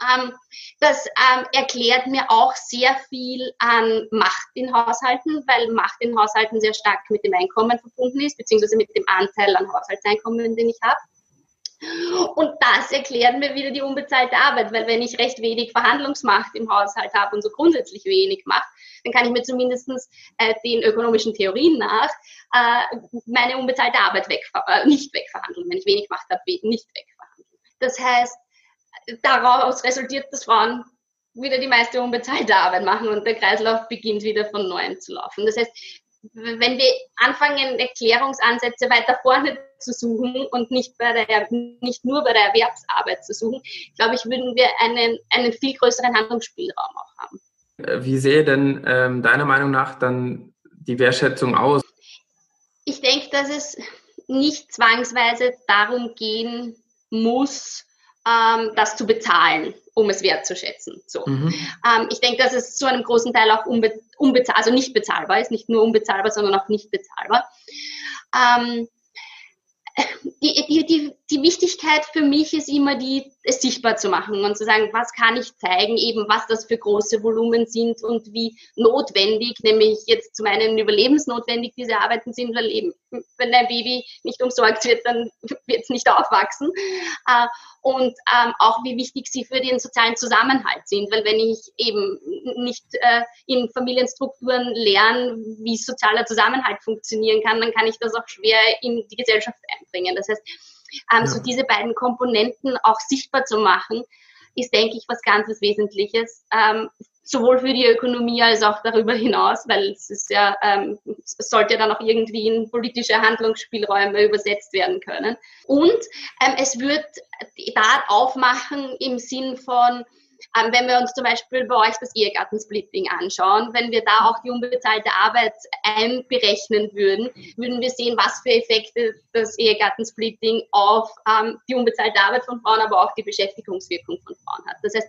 Ähm, das ähm, erklärt mir auch sehr viel an Macht in Haushalten, weil Macht in Haushalten sehr stark mit dem Einkommen verbunden ist, beziehungsweise mit dem Anteil an Haushaltseinkommen, den ich habe. Und das erklärt mir wieder die unbezahlte Arbeit, weil wenn ich recht wenig Verhandlungsmacht im Haushalt habe und so grundsätzlich wenig Macht, dann kann ich mir zumindest äh, den ökonomischen Theorien nach äh, meine unbezahlte Arbeit weg, äh, nicht wegverhandeln. Wenn ich wenig Macht habe, nicht wegverhandeln. Das heißt, daraus resultiert, dass Frauen wieder die meiste unbezahlte Arbeit machen und der Kreislauf beginnt wieder von neuem zu laufen. Das heißt, wenn wir anfangen, Erklärungsansätze weiter vorne zu suchen und nicht, bei der, nicht nur bei der Erwerbsarbeit zu suchen, glaube ich, würden wir einen, einen viel größeren Handlungsspielraum auch haben. Wie sehe denn ähm, deiner Meinung nach dann die Wertschätzung aus? Ich denke, dass es nicht zwangsweise darum gehen muss, ähm, das zu bezahlen um es wertzuschätzen. So. Mhm. Ähm, ich denke, dass es zu einem großen Teil auch unbe unbezahlbar, also nicht bezahlbar ist, nicht nur unbezahlbar, sondern auch nicht bezahlbar. Ähm, die, die, die, die Wichtigkeit für mich ist immer die, es sichtbar zu machen und zu sagen, was kann ich zeigen, eben was das für große Volumen sind und wie notwendig, nämlich jetzt zum einen überlebensnotwendig diese Arbeiten sind, weil eben, wenn ein Baby nicht umsorgt wird, dann wird es nicht aufwachsen. Äh, und ähm, auch wie wichtig sie für den sozialen Zusammenhalt sind, weil wenn ich eben nicht äh, in Familienstrukturen lerne, wie sozialer Zusammenhalt funktionieren kann, dann kann ich das auch schwer in die Gesellschaft einbringen. Das heißt, ähm, ja. so diese beiden Komponenten auch sichtbar zu machen, ist, denke ich, was ganz was Wesentliches. Ähm, sowohl für die Ökonomie als auch darüber hinaus, weil es ist ja, ähm, es sollte dann auch irgendwie in politische Handlungsspielräume übersetzt werden können. Und ähm, es wird Tat aufmachen im Sinn von, ähm, wenn wir uns zum Beispiel bei euch das Ehegattensplitting anschauen, wenn wir da auch die unbezahlte Arbeit einberechnen würden, würden wir sehen, was für Effekte das Ehegattensplitting auf ähm, die unbezahlte Arbeit von Frauen, aber auch die Beschäftigungswirkung von Frauen hat. Das heißt,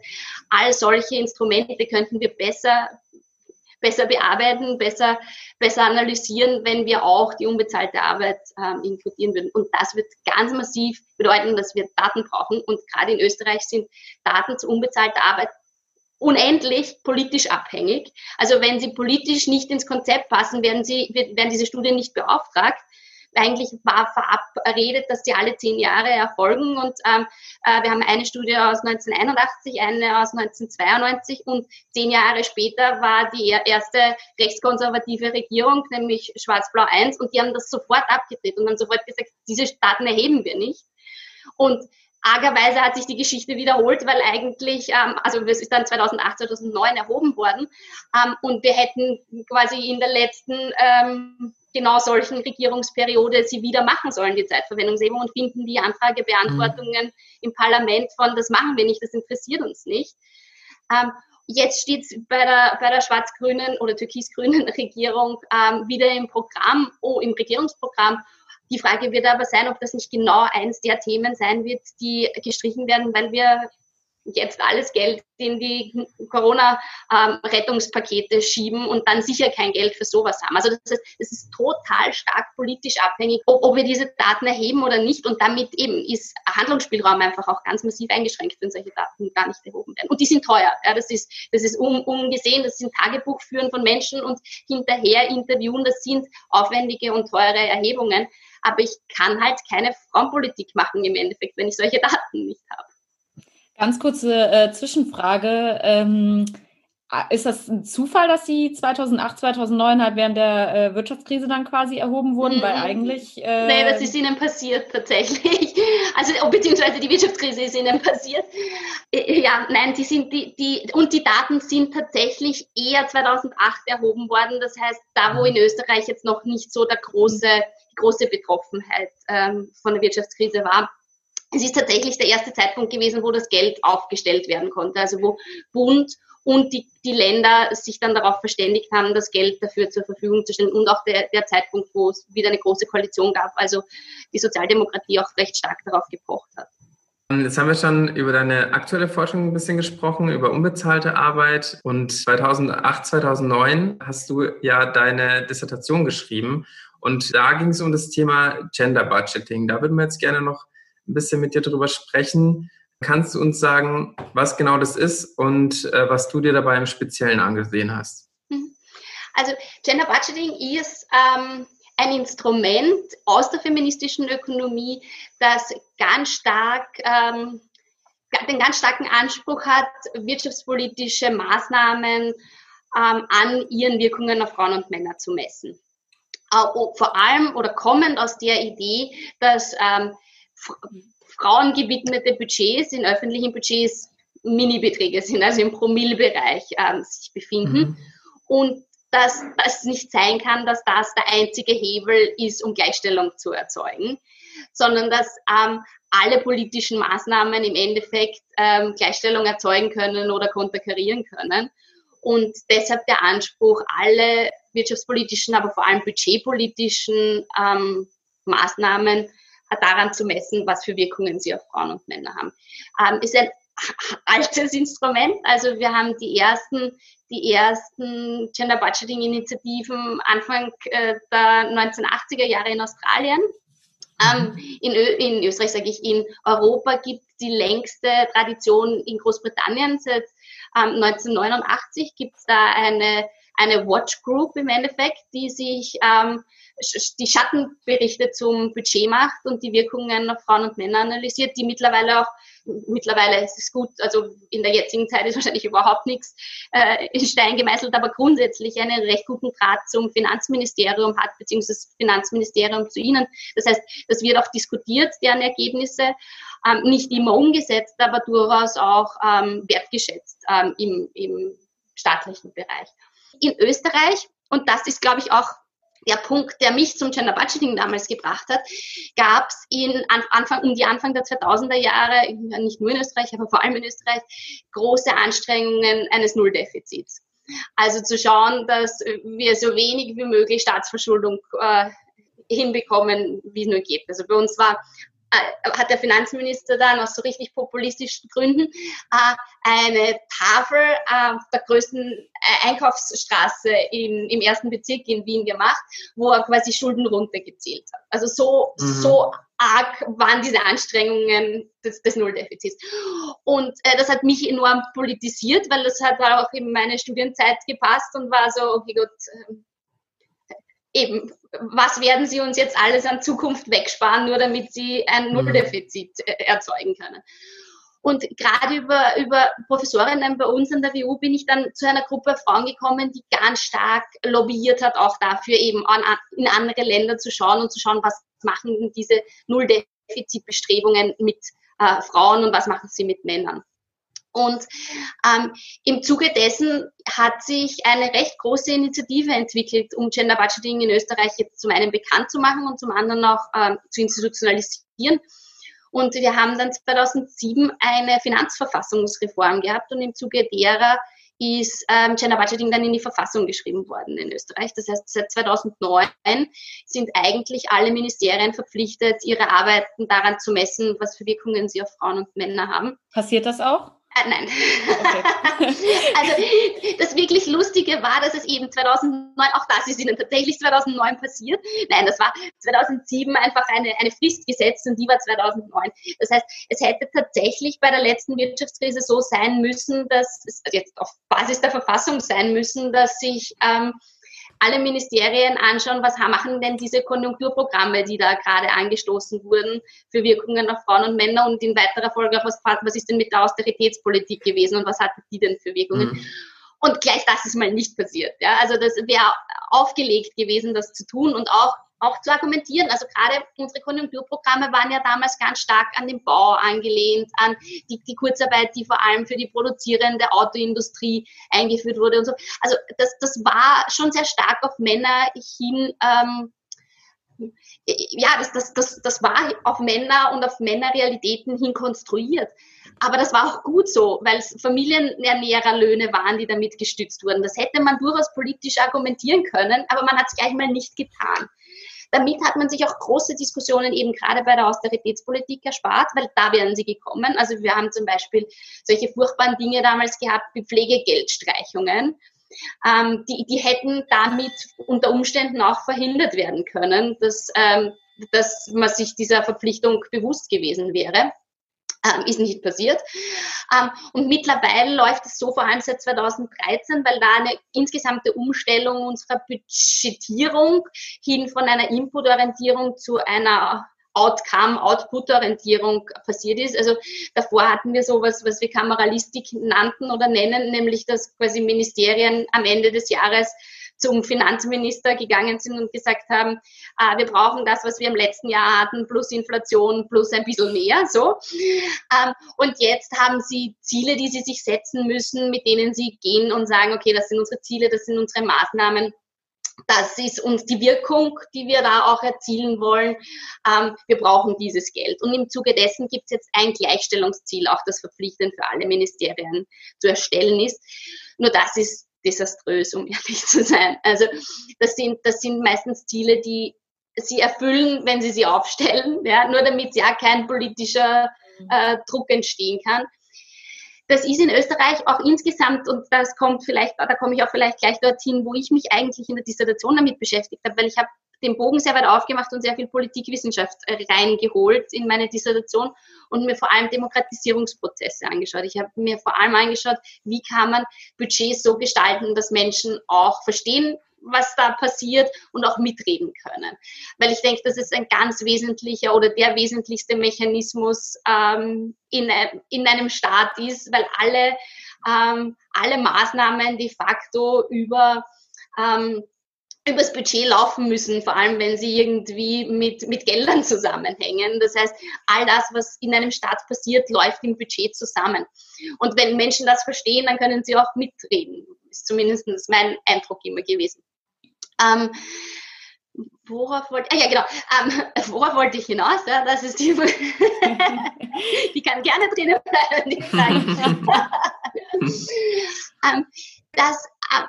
all solche Instrumente könnten wir besser besser bearbeiten, besser, besser analysieren, wenn wir auch die unbezahlte Arbeit ähm, inkludieren würden. Und das wird ganz massiv bedeuten, dass wir Daten brauchen. Und gerade in Österreich sind Daten zu unbezahlter Arbeit unendlich politisch abhängig. Also wenn sie politisch nicht ins Konzept passen, werden, sie, werden diese Studien nicht beauftragt eigentlich war verabredet, dass die alle zehn Jahre erfolgen. Und ähm, äh, wir haben eine Studie aus 1981, eine aus 1992 und zehn Jahre später war die erste rechtskonservative Regierung, nämlich Schwarz-Blau 1, und die haben das sofort abgedreht und haben sofort gesagt, diese Staaten erheben wir nicht. Und Argerweise hat sich die Geschichte wiederholt, weil eigentlich, ähm, also es ist dann 2008, 2009 erhoben worden ähm, und wir hätten quasi in der letzten ähm, genau solchen Regierungsperiode sie wieder machen sollen, die Zeitverwendungshebung, und finden die Anfragebeantwortungen mhm. im Parlament von, das machen wir nicht, das interessiert uns nicht. Ähm, Jetzt steht es bei der, bei der schwarz-grünen oder türkis-grünen Regierung ähm, wieder im Programm, oh, im Regierungsprogramm. Die Frage wird aber sein, ob das nicht genau eins der Themen sein wird, die gestrichen werden, weil wir jetzt alles Geld in die Corona-Rettungspakete schieben und dann sicher kein Geld für sowas haben. Also das heißt, es ist total stark politisch abhängig, ob, ob, wir diese Daten erheben oder nicht. Und damit eben ist Handlungsspielraum einfach auch ganz massiv eingeschränkt, wenn solche Daten gar nicht erhoben werden. Und die sind teuer. Ja, das ist, das ist um, umgesehen, das sind Tagebuchführen von Menschen und hinterher interviewen. Das sind aufwendige und teure Erhebungen. Aber ich kann halt keine Frauenpolitik machen im Endeffekt, wenn ich solche Daten nicht habe. Ganz kurze äh, Zwischenfrage. Ähm, ist das ein Zufall, dass sie 2008, 2009 halt während der äh, Wirtschaftskrise dann quasi erhoben wurden? Mhm. Weil eigentlich. Äh, nee, das ist ihnen passiert tatsächlich. Also, beziehungsweise die Wirtschaftskrise ist ihnen passiert. Äh, ja, nein, die sind die, die, und die Daten sind tatsächlich eher 2008 erhoben worden. Das heißt, da wo in Österreich jetzt noch nicht so der große, große Betroffenheit ähm, von der Wirtschaftskrise war es ist tatsächlich der erste Zeitpunkt gewesen, wo das Geld aufgestellt werden konnte, also wo Bund und die, die Länder sich dann darauf verständigt haben, das Geld dafür zur Verfügung zu stellen und auch der, der Zeitpunkt, wo es wieder eine große Koalition gab, also die Sozialdemokratie auch recht stark darauf gepocht hat. Jetzt haben wir schon über deine aktuelle Forschung ein bisschen gesprochen, über unbezahlte Arbeit. Und 2008, 2009 hast du ja deine Dissertation geschrieben. Und da ging es um das Thema Gender Budgeting. Da würden wir jetzt gerne noch ein bisschen mit dir darüber sprechen. Kannst du uns sagen, was genau das ist und äh, was du dir dabei im Speziellen angesehen hast? Mhm. Also Gender Budgeting ist ähm, ein Instrument aus der feministischen Ökonomie, das ganz stark ähm, den ganz starken Anspruch hat, wirtschaftspolitische Maßnahmen ähm, an ihren Wirkungen auf Frauen und Männer zu messen. Äh, vor allem oder kommend aus der Idee, dass ähm, Frauen gewidmete Budgets in öffentlichen Budgets Minibeträge sind, also im Promillbereich ähm, sich befinden. Mhm. Und dass das nicht sein kann, dass das der einzige Hebel ist, um Gleichstellung zu erzeugen, sondern dass ähm, alle politischen Maßnahmen im Endeffekt ähm, Gleichstellung erzeugen können oder konterkarieren können. Und deshalb der Anspruch, alle wirtschaftspolitischen, aber vor allem budgetpolitischen ähm, Maßnahmen daran zu messen, was für Wirkungen sie auf Frauen und Männer haben. Ähm, ist ein altes Instrument. Also wir haben die ersten, die ersten Gender Budgeting Initiativen Anfang äh, der 1980er Jahre in Australien. Ähm, in, Ö in Österreich sage ich, in Europa gibt die längste Tradition in Großbritannien. Seit ähm, 1989 gibt es da eine, eine Watch Group im Endeffekt, die sich ähm, die Schattenberichte zum Budget macht und die Wirkungen auf Frauen und Männer analysiert, die mittlerweile auch, mittlerweile ist es gut, also in der jetzigen Zeit ist wahrscheinlich überhaupt nichts äh, in Stein gemeißelt, aber grundsätzlich einen recht guten Draht zum Finanzministerium hat, beziehungsweise das Finanzministerium zu ihnen. Das heißt, das wird auch diskutiert, deren Ergebnisse, ähm, nicht immer umgesetzt, aber durchaus auch ähm, wertgeschätzt ähm, im, im staatlichen Bereich. In Österreich, und das ist, glaube ich, auch der Punkt, der mich zum Gender Budgeting damals gebracht hat, gab es in Anfang, um die Anfang der 2000er Jahre, nicht nur in Österreich, aber vor allem in Österreich, große Anstrengungen eines Nulldefizits. Also zu schauen, dass wir so wenig wie möglich Staatsverschuldung äh, hinbekommen, wie es nur geht. Also bei uns war hat der Finanzminister dann aus so richtig populistischen Gründen äh, eine Tafel äh, der größten Einkaufsstraße in, im ersten Bezirk in Wien gemacht, wo er quasi Schulden runtergezählt hat. Also so, mhm. so arg waren diese Anstrengungen des, des Nulldefizits. Und äh, das hat mich enorm politisiert, weil das hat auch in meine Studienzeit gepasst und war so, okay gut, eben, was werden sie uns jetzt alles an Zukunft wegsparen, nur damit sie ein mhm. Nulldefizit äh, erzeugen können. Und gerade über, über Professorinnen bei uns an der WU bin ich dann zu einer Gruppe Frauen gekommen, die ganz stark lobbyiert hat, auch dafür eben an, in andere Länder zu schauen und zu schauen, was machen diese Nulldefizitbestrebungen mit äh, Frauen und was machen sie mit Männern. Und ähm, im Zuge dessen hat sich eine recht große Initiative entwickelt, um Gender Budgeting in Österreich jetzt zum einen bekannt zu machen und zum anderen auch ähm, zu institutionalisieren. Und wir haben dann 2007 eine Finanzverfassungsreform gehabt und im Zuge derer ist ähm, Gender Budgeting dann in die Verfassung geschrieben worden in Österreich. Das heißt, seit 2009 sind eigentlich alle Ministerien verpflichtet, ihre Arbeiten daran zu messen, was für Wirkungen sie auf Frauen und Männer haben. Passiert das auch? Äh, nein. Okay. also das wirklich Lustige war, dass es eben 2009, auch das ist ihnen tatsächlich 2009 passiert. Nein, das war 2007 einfach eine, eine Frist gesetzt und die war 2009. Das heißt, es hätte tatsächlich bei der letzten Wirtschaftskrise so sein müssen, dass es jetzt auf Basis der Verfassung sein müssen, dass sich ähm, alle Ministerien anschauen, was machen denn diese Konjunkturprogramme, die da gerade angestoßen wurden, für Wirkungen auf Frauen und Männer und in weiterer Folge auch, was, was ist denn mit der Austeritätspolitik gewesen und was hatte die denn für Wirkungen? Mhm. Und gleich das ist mal nicht passiert. Ja? Also das wäre aufgelegt gewesen, das zu tun und auch auch zu argumentieren. Also gerade unsere Konjunkturprogramme waren ja damals ganz stark an den Bau angelehnt, an die, die Kurzarbeit, die vor allem für die produzierende Autoindustrie eingeführt wurde und so. Also das, das war schon sehr stark auf Männer hin. Ähm, ja, das, das, das, das war auf Männer und auf Männerrealitäten hin konstruiert. Aber das war auch gut so, weil es Familienernährerlöhne waren, die damit gestützt wurden. Das hätte man durchaus politisch argumentieren können, aber man hat es gleich mal nicht getan. Damit hat man sich auch große Diskussionen eben gerade bei der Austeritätspolitik erspart, weil da wären sie gekommen. Also wir haben zum Beispiel solche furchtbaren Dinge damals gehabt wie Pflegegeldstreichungen. Ähm, die, die hätten damit unter Umständen auch verhindert werden können, dass, ähm, dass man sich dieser Verpflichtung bewusst gewesen wäre ähm, ist nicht passiert. Ähm, und mittlerweile läuft es so vor allem seit 2013, weil da eine insgesamte Umstellung unserer Budgetierung hin von einer Input-Orientierung zu einer Outcome, Output-Orientierung passiert ist. Also davor hatten wir sowas, was wir Kameralistik nannten oder nennen, nämlich dass quasi Ministerien am Ende des Jahres zum Finanzminister gegangen sind und gesagt haben, äh, wir brauchen das, was wir im letzten Jahr hatten, plus Inflation, plus ein bisschen mehr, so. Ähm, und jetzt haben sie Ziele, die sie sich setzen müssen, mit denen sie gehen und sagen, okay, das sind unsere Ziele, das sind unsere Maßnahmen das ist uns die Wirkung, die wir da auch erzielen wollen. Ähm, wir brauchen dieses Geld. Und im Zuge dessen gibt es jetzt ein Gleichstellungsziel, auch das verpflichtend für alle Ministerien zu erstellen ist. Nur das ist desaströs, um ehrlich zu sein. Also das sind, das sind meistens Ziele, die sie erfüllen, wenn sie sie aufstellen, ja, nur damit ja kein politischer äh, Druck entstehen kann. Das ist in Österreich auch insgesamt, und das kommt vielleicht, da komme ich auch vielleicht gleich dorthin, wo ich mich eigentlich in der Dissertation damit beschäftigt habe, weil ich habe den Bogen sehr weit aufgemacht und sehr viel Politikwissenschaft äh, reingeholt in meine Dissertation und mir vor allem Demokratisierungsprozesse angeschaut. Ich habe mir vor allem angeschaut, wie kann man Budgets so gestalten, dass Menschen auch verstehen, was da passiert und auch mitreden können. Weil ich denke, das ist ein ganz wesentlicher oder der wesentlichste Mechanismus ähm, in, in einem Staat ist, weil alle, ähm, alle Maßnahmen de facto über ähm, übers Budget laufen müssen, vor allem wenn sie irgendwie mit, mit Geldern zusammenhängen. Das heißt, all das, was in einem Staat passiert, läuft im Budget zusammen. Und wenn Menschen das verstehen, dann können sie auch mitreden. Ist zumindest mein Eindruck immer gewesen. Ähm, worauf wollte ah, ja genau ähm, worauf wollte ich hinaus ja, das ist die die kann gerne drinnen bleiben ähm, dass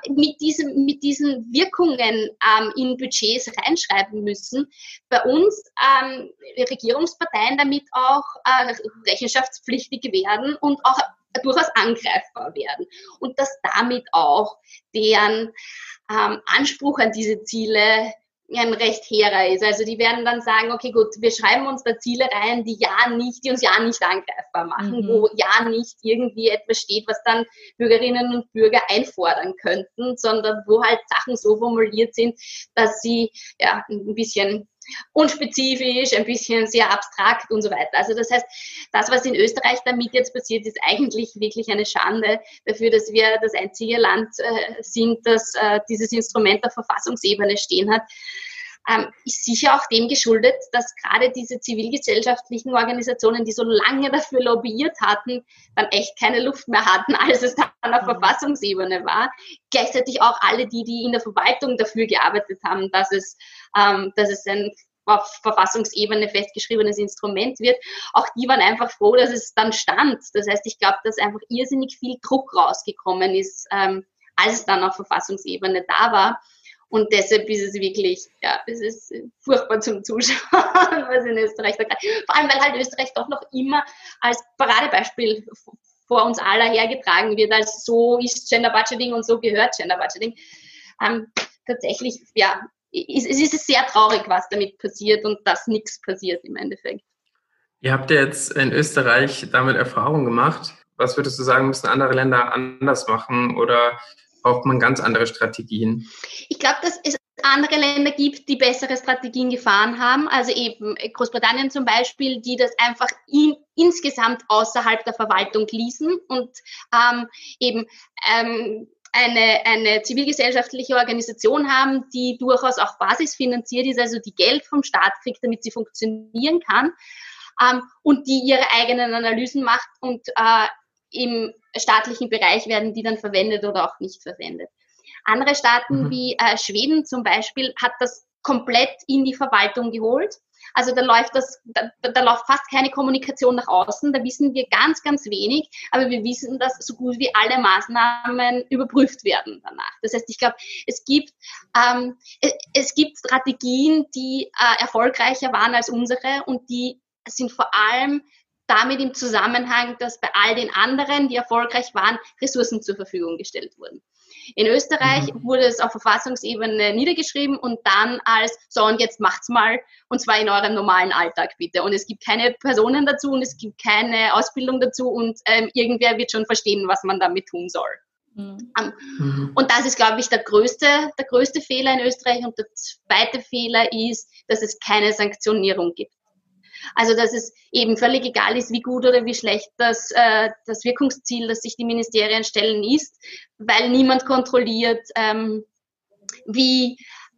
mit, diesem, mit diesen Wirkungen ähm, in Budgets reinschreiben müssen, bei uns ähm, Regierungsparteien damit auch äh, rechenschaftspflichtig werden und auch durchaus angreifbar werden. Und dass damit auch deren ähm, Anspruch an diese Ziele ein recht hehrer ist. Also die werden dann sagen, okay, gut, wir schreiben uns da Ziele rein, die ja nicht, die uns ja nicht angreifbar machen, mhm. wo ja nicht irgendwie etwas steht, was dann Bürgerinnen und Bürger einfordern könnten, sondern wo halt Sachen so formuliert sind, dass sie ja ein bisschen unspezifisch, ein bisschen sehr abstrakt und so weiter. Also das heißt, das, was in Österreich damit jetzt passiert, ist eigentlich wirklich eine Schande dafür, dass wir das einzige Land äh, sind, das äh, dieses Instrument auf Verfassungsebene stehen hat. Ähm, ist sicher auch dem geschuldet, dass gerade diese zivilgesellschaftlichen Organisationen, die so lange dafür lobbyiert hatten, dann echt keine Luft mehr hatten, als es dann auf mhm. Verfassungsebene war. Gleichzeitig auch alle die, die in der Verwaltung dafür gearbeitet haben, dass es, ähm, dass es ein auf Verfassungsebene festgeschriebenes Instrument wird. Auch die waren einfach froh, dass es dann stand. Das heißt, ich glaube, dass einfach irrsinnig viel Druck rausgekommen ist, ähm, als es dann auf Verfassungsebene da war. Und deshalb ist es wirklich, ja, es ist furchtbar zum Zuschauen, was in Österreich da gerade. Vor allem, weil halt Österreich doch noch immer als Paradebeispiel vor uns aller hergetragen wird, als so ist Gender Budgeting und so gehört Gender Budgeting. Ähm, tatsächlich, ja, es ist sehr traurig, was damit passiert und dass nichts passiert im Endeffekt. Ihr habt ja jetzt in Österreich damit Erfahrung gemacht. Was würdest du sagen, müssen andere Länder anders machen oder braucht man ganz andere Strategien? Ich glaube, dass es andere Länder gibt, die bessere Strategien gefahren haben. Also eben Großbritannien zum Beispiel, die das einfach in, insgesamt außerhalb der Verwaltung ließen und ähm, eben ähm, eine, eine zivilgesellschaftliche Organisation haben, die durchaus auch basisfinanziert ist, also die Geld vom Staat kriegt, damit sie funktionieren kann ähm, und die ihre eigenen Analysen macht und äh, im staatlichen Bereich werden die dann verwendet oder auch nicht verwendet. Andere Staaten mhm. wie äh, Schweden zum Beispiel hat das komplett in die Verwaltung geholt. Also da läuft das, da, da läuft fast keine Kommunikation nach außen. Da wissen wir ganz, ganz wenig, aber wir wissen, dass so gut wie alle Maßnahmen überprüft werden danach. Das heißt, ich glaube, es gibt ähm, es, es, gibt Strategien, die äh, erfolgreicher waren als unsere und die sind vor allem damit im Zusammenhang, dass bei all den anderen, die erfolgreich waren, Ressourcen zur Verfügung gestellt wurden. In Österreich mhm. wurde es auf Verfassungsebene niedergeschrieben und dann als, so und jetzt macht's mal, und zwar in eurem normalen Alltag bitte. Und es gibt keine Personen dazu und es gibt keine Ausbildung dazu und ähm, irgendwer wird schon verstehen, was man damit tun soll. Mhm. Um, mhm. Und das ist, glaube ich, der größte, der größte Fehler in Österreich. Und der zweite Fehler ist, dass es keine Sanktionierung gibt. Also dass es eben völlig egal ist, wie gut oder wie schlecht das, äh, das Wirkungsziel, das sich die Ministerien stellen, ist, weil niemand kontrolliert, ähm, wie,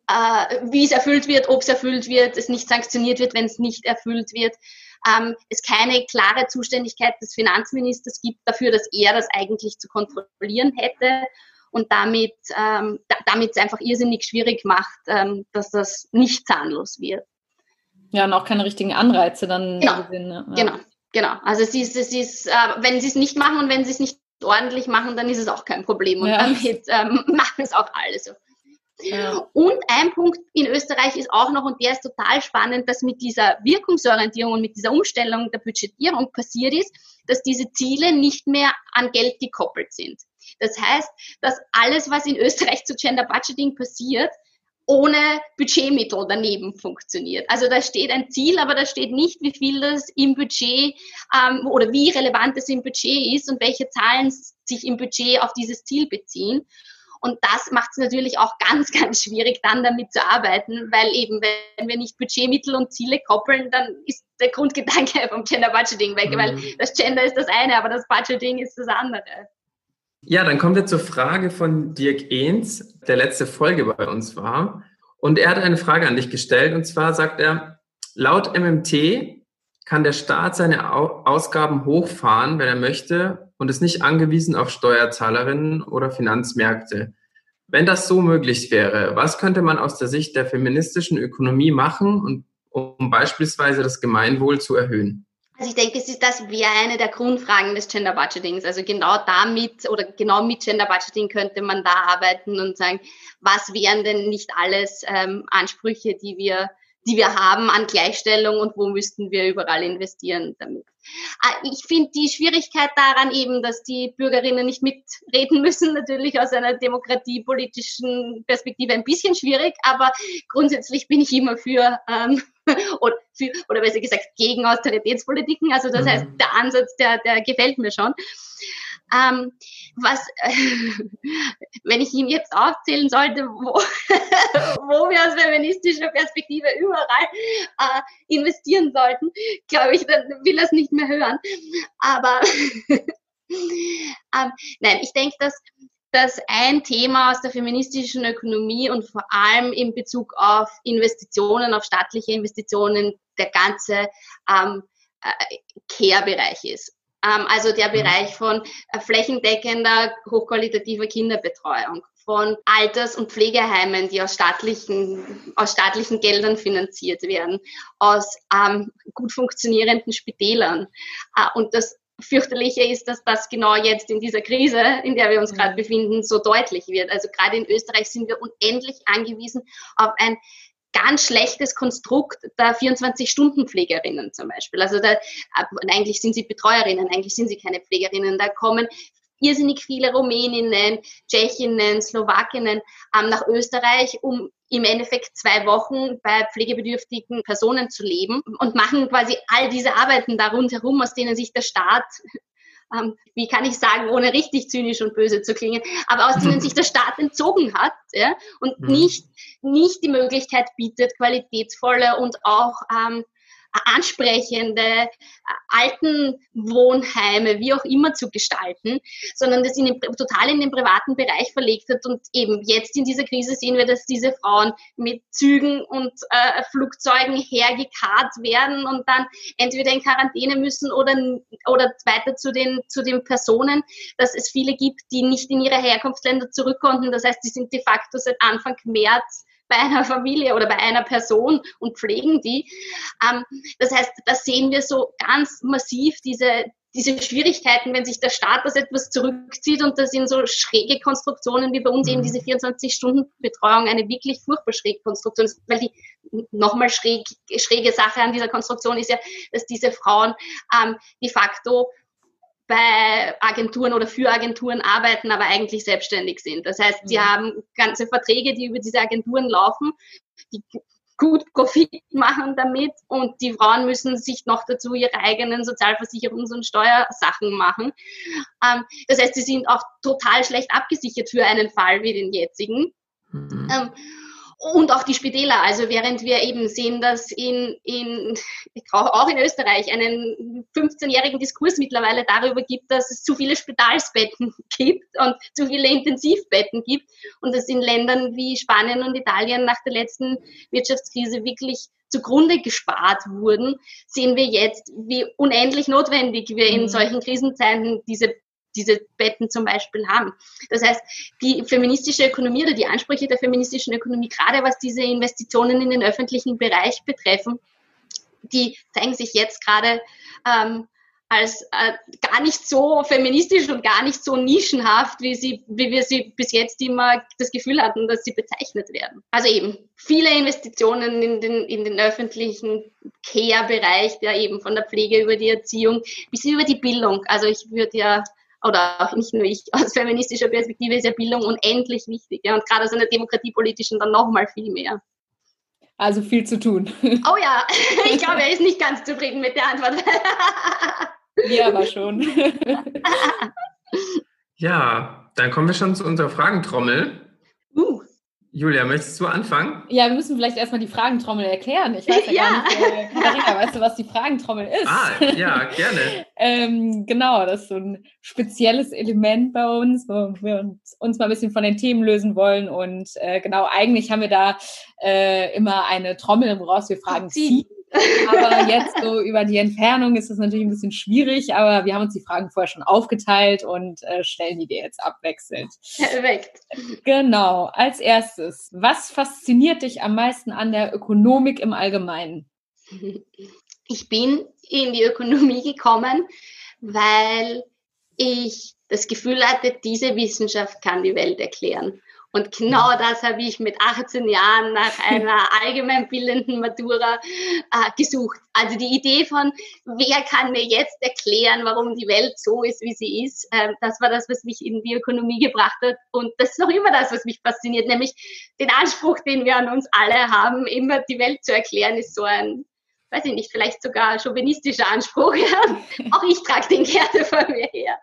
äh, wie es erfüllt wird, ob es erfüllt wird, es nicht sanktioniert wird, wenn es nicht erfüllt wird. Ähm, es keine klare Zuständigkeit des Finanzministers gibt dafür, dass er das eigentlich zu kontrollieren hätte und damit ähm, damit es einfach irrsinnig schwierig macht, ähm, dass das nicht zahnlos wird. Ja, und auch keine richtigen Anreize dann. Genau, gesehen, ne? ja. genau, genau. Also es ist, es ist, äh, wenn sie es nicht machen und wenn sie es nicht ordentlich machen, dann ist es auch kein Problem. Und ja. damit ähm, machen es auch alle so. Ja. Und ein Punkt in Österreich ist auch noch, und der ist total spannend, dass mit dieser Wirkungsorientierung und mit dieser Umstellung der Budgetierung passiert ist, dass diese Ziele nicht mehr an Geld gekoppelt sind. Das heißt, dass alles, was in Österreich zu Gender Budgeting passiert, ohne Budgetmittel daneben funktioniert. Also da steht ein Ziel, aber da steht nicht, wie viel das im Budget ähm, oder wie relevant es im Budget ist und welche Zahlen sich im Budget auf dieses Ziel beziehen. Und das macht es natürlich auch ganz, ganz schwierig, dann damit zu arbeiten, weil eben, wenn wir nicht Budgetmittel und Ziele koppeln, dann ist der Grundgedanke vom Gender Budgeting weg, mhm. weil das Gender ist das eine, aber das Budgeting ist das andere. Ja, dann kommen wir zur Frage von Dirk Ehns, der letzte Folge bei uns war. Und er hat eine Frage an dich gestellt. Und zwar sagt er, laut MMT kann der Staat seine Ausgaben hochfahren, wenn er möchte, und ist nicht angewiesen auf Steuerzahlerinnen oder Finanzmärkte. Wenn das so möglich wäre, was könnte man aus der Sicht der feministischen Ökonomie machen, um beispielsweise das Gemeinwohl zu erhöhen? Also ich denke, es ist, das wäre eine der Grundfragen des Gender Budgetings. Also genau damit oder genau mit Gender Budgeting könnte man da arbeiten und sagen, was wären denn nicht alles ähm, Ansprüche, die wir die wir haben an Gleichstellung und wo müssten wir überall investieren damit. Ah, ich finde die Schwierigkeit daran eben, dass die Bürgerinnen nicht mitreden müssen, natürlich aus einer demokratiepolitischen Perspektive ein bisschen schwierig, aber grundsätzlich bin ich immer für, ähm, oder, für oder besser gesagt gegen Austeritätspolitiken. Also das mhm. heißt, der Ansatz, der, der gefällt mir schon. Ähm, was, äh, wenn ich Ihnen jetzt aufzählen sollte, wo, wo wir aus feministischer Perspektive überall äh, investieren sollten, glaube ich, dann will er es nicht mehr hören. Aber ähm, nein, ich denke, dass dass ein Thema aus der feministischen Ökonomie und vor allem in Bezug auf Investitionen, auf staatliche Investitionen, der ganze ähm, äh, Care-Bereich ist. Ähm, also der mhm. Bereich von äh, flächendeckender, hochqualitativer Kinderbetreuung, von Alters- und Pflegeheimen, die aus staatlichen, aus staatlichen Geldern finanziert werden, aus ähm, gut funktionierenden Spitälern. Äh, und das fürchterliche ist, dass das genau jetzt in dieser Krise, in der wir uns gerade mhm. befinden, so deutlich wird. Also gerade in Österreich sind wir unendlich angewiesen auf ein ganz schlechtes Konstrukt der 24-Stunden-Pflegerinnen zum Beispiel. Also da, eigentlich sind sie Betreuerinnen, eigentlich sind sie keine Pflegerinnen. Da kommen irrsinnig viele Rumäninnen, Tschechinnen, Slowakinnen ähm, nach Österreich, um im Endeffekt zwei Wochen bei pflegebedürftigen Personen zu leben und machen quasi all diese Arbeiten da rundherum, aus denen sich der Staat ähm, wie kann ich sagen, ohne richtig zynisch und böse zu klingen, aber aus denen sich der Staat entzogen hat ja, und mhm. nicht, nicht die Möglichkeit bietet, qualitätsvolle und auch ähm, ansprechende äh, Altenwohnheime, wie auch immer zu gestalten, sondern das in den, total in den privaten Bereich verlegt hat. Und eben jetzt in dieser Krise sehen wir, dass diese Frauen mit Zügen und äh, Flugzeugen hergekarrt werden und dann entweder in Quarantäne müssen oder, oder weiter zu den, zu den Personen, dass es viele gibt, die nicht in ihre Herkunftsländer zurück konnten. Das heißt, die sind de facto seit Anfang März bei einer Familie oder bei einer Person und pflegen die. Ähm, das heißt, da sehen wir so ganz massiv diese, diese Schwierigkeiten, wenn sich der Staat das etwas zurückzieht und das sind so schräge Konstruktionen wie bei uns mhm. eben diese 24-Stunden-Betreuung eine wirklich furchtbar schräge Konstruktion ist, weil die nochmal schräg, schräge Sache an dieser Konstruktion ist ja, dass diese Frauen ähm, de facto bei Agenturen oder für Agenturen arbeiten, aber eigentlich selbstständig sind. Das heißt, sie mhm. haben ganze Verträge, die über diese Agenturen laufen, die gut Profit machen damit und die Frauen müssen sich noch dazu ihre eigenen Sozialversicherungs- und Steuersachen machen. Ähm, das heißt, sie sind auch total schlecht abgesichert für einen Fall wie den jetzigen. Mhm. Ähm, und auch die Spitäler. Also während wir eben sehen, dass in, in auch in Österreich einen 15-jährigen Diskurs mittlerweile darüber gibt, dass es zu viele Spitalsbetten gibt und zu viele Intensivbetten gibt und dass in Ländern wie Spanien und Italien nach der letzten Wirtschaftskrise wirklich zugrunde gespart wurden, sehen wir jetzt, wie unendlich notwendig wir in mhm. solchen Krisenzeiten diese diese Betten zum Beispiel haben. Das heißt, die feministische Ökonomie oder die Ansprüche der feministischen Ökonomie, gerade was diese Investitionen in den öffentlichen Bereich betreffen, die zeigen sich jetzt gerade ähm, als äh, gar nicht so feministisch und gar nicht so nischenhaft, wie, sie, wie wir sie bis jetzt immer das Gefühl hatten, dass sie bezeichnet werden. Also eben viele Investitionen in den, in den öffentlichen Care-Bereich, der eben von der Pflege über die Erziehung bis über die Bildung. Also ich würde ja oder auch nicht nur ich, aus feministischer Perspektive ist ja Bildung unendlich wichtig. Ja, und gerade aus einer demokratiepolitischen dann nochmal viel mehr. Also viel zu tun. Oh ja, ich glaube, er ist nicht ganz zufrieden mit der Antwort. Ja, aber schon. Ja, dann kommen wir schon zu unserer Fragentrommel. Uh. Julia, möchtest du anfangen? Ja, wir müssen vielleicht erstmal die Fragentrommel erklären. Ich weiß ja, ja. gar nicht, äh, Katharina, weißt du, was die Fragentrommel ist? Ah, ja, gerne. ähm, genau, das ist so ein spezielles Element bei uns, wo wir uns, uns mal ein bisschen von den Themen lösen wollen. Und äh, genau, eigentlich haben wir da äh, immer eine Trommel, woraus wir Fragen ziehen. Aber jetzt so über die Entfernung ist das natürlich ein bisschen schwierig, aber wir haben uns die Fragen vorher schon aufgeteilt und äh, stellen die dir jetzt abwechselnd. Perfekt. Genau. Als erstes, was fasziniert dich am meisten an der Ökonomik im Allgemeinen? Ich bin in die Ökonomie gekommen, weil ich das Gefühl hatte, diese Wissenschaft kann die Welt erklären. Und genau das habe ich mit 18 Jahren nach einer allgemeinbildenden Matura äh, gesucht. Also die Idee von, wer kann mir jetzt erklären, warum die Welt so ist, wie sie ist, äh, das war das, was mich in die Ökonomie gebracht hat. Und das ist noch immer das, was mich fasziniert, nämlich den Anspruch, den wir an uns alle haben, immer die Welt zu erklären, ist so ein weiß ich nicht, vielleicht sogar chauvinistischer Anspruch. Auch ich trage den gerne vor mir her.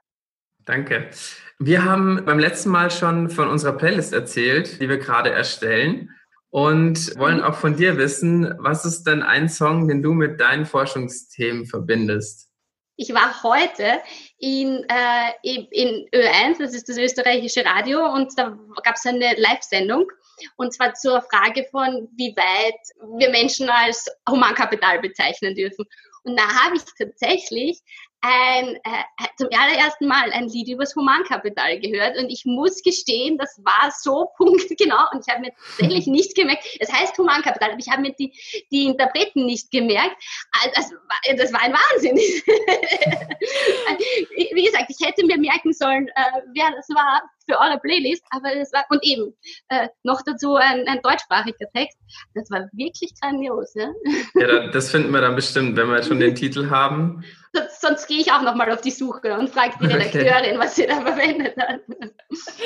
Danke. Wir haben beim letzten Mal schon von unserer Playlist erzählt, die wir gerade erstellen und wollen auch von dir wissen, was ist denn ein Song, den du mit deinen Forschungsthemen verbindest? Ich war heute in, äh, in Ö1, das ist das österreichische Radio, und da gab es eine Live-Sendung, und zwar zur Frage von, wie weit wir Menschen als Humankapital bezeichnen dürfen. Und da habe ich tatsächlich ein, äh, zum allerersten Mal ein Lied übers Humankapital gehört und ich muss gestehen, das war so punktgenau und ich habe mir tatsächlich nicht gemerkt, es heißt Humankapital, aber ich habe mir die, die Interpreten nicht gemerkt. Das war, das war ein Wahnsinn. Wie gesagt, ich hätte mir merken sollen, äh, wer das war für eure Playlist, aber es war, und eben, äh, noch dazu ein, ein deutschsprachiger Text. Das war wirklich grandios. Ja, ja das finden wir dann bestimmt, wenn wir schon den Titel haben. Sonst, sonst gehe ich auch nochmal auf die Suche und frage die Redakteurin, okay. was sie da verwendet hat.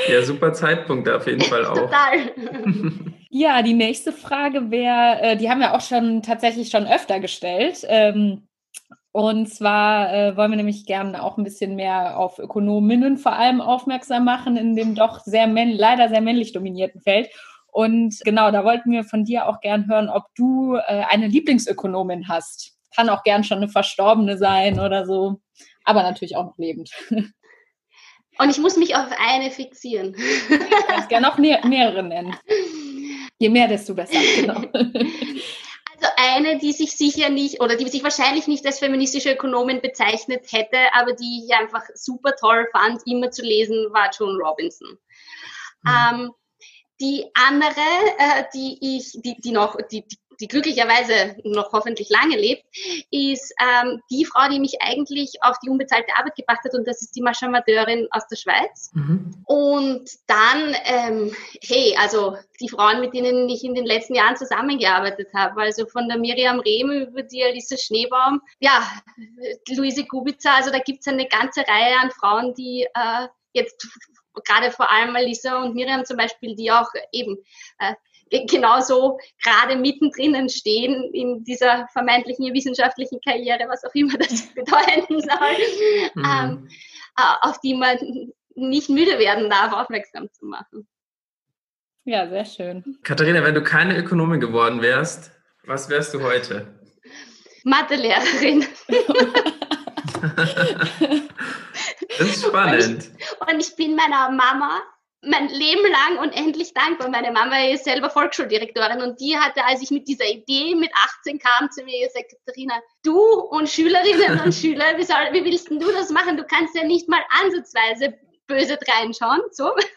Ja, super Zeitpunkt auf jeden Fall auch. Total. Ja, die nächste Frage wäre, äh, die haben wir auch schon tatsächlich schon öfter gestellt. Ähm, und zwar äh, wollen wir nämlich gerne auch ein bisschen mehr auf Ökonominnen vor allem aufmerksam machen in dem doch sehr leider sehr männlich dominierten Feld. Und genau, da wollten wir von dir auch gern hören, ob du äh, eine Lieblingsökonomin hast. Kann auch gern schon eine Verstorbene sein oder so, aber natürlich auch noch lebend. Und ich muss mich auf eine fixieren. Ich kann gerne auch mehrere nennen. Je mehr, desto besser, genau. Also eine, die sich sicher nicht oder die sich wahrscheinlich nicht als feministische Ökonomin bezeichnet hätte, aber die ich einfach super toll fand, immer zu lesen, war Joan Robinson. Mhm. Ähm, die andere, äh, die ich, die, die noch, die, die die glücklicherweise noch hoffentlich lange lebt, ist ähm, die Frau, die mich eigentlich auf die unbezahlte Arbeit gebracht hat und das ist die Maschinateurin aus der Schweiz. Mhm. Und dann, ähm, hey, also die Frauen, mit denen ich in den letzten Jahren zusammengearbeitet habe, also von der Miriam Rehm über die Alisa Schneebaum, ja, Luise Kubica, also da gibt es eine ganze Reihe an Frauen, die äh, jetzt gerade vor allem Alisa und Miriam zum Beispiel, die auch eben äh, genauso gerade mittendrin stehen in dieser vermeintlichen wissenschaftlichen Karriere, was auch immer das bedeuten soll, mhm. ähm, äh, auf die man nicht müde werden darf, aufmerksam zu machen. Ja, sehr schön. Katharina, wenn du keine Ökonomin geworden wärst, was wärst du heute? Mathelehrerin. das ist spannend. Und ich, und ich bin meiner Mama mein Leben lang unendlich dankbar. Meine Mama ist selber Volksschuldirektorin und die hatte, als ich mit dieser Idee mit 18 kam, zu mir gesagt, Katharina, du und Schülerinnen und Schüler, wie, soll, wie willst du das machen? Du kannst ja nicht mal ansatzweise böse reinschauen. So.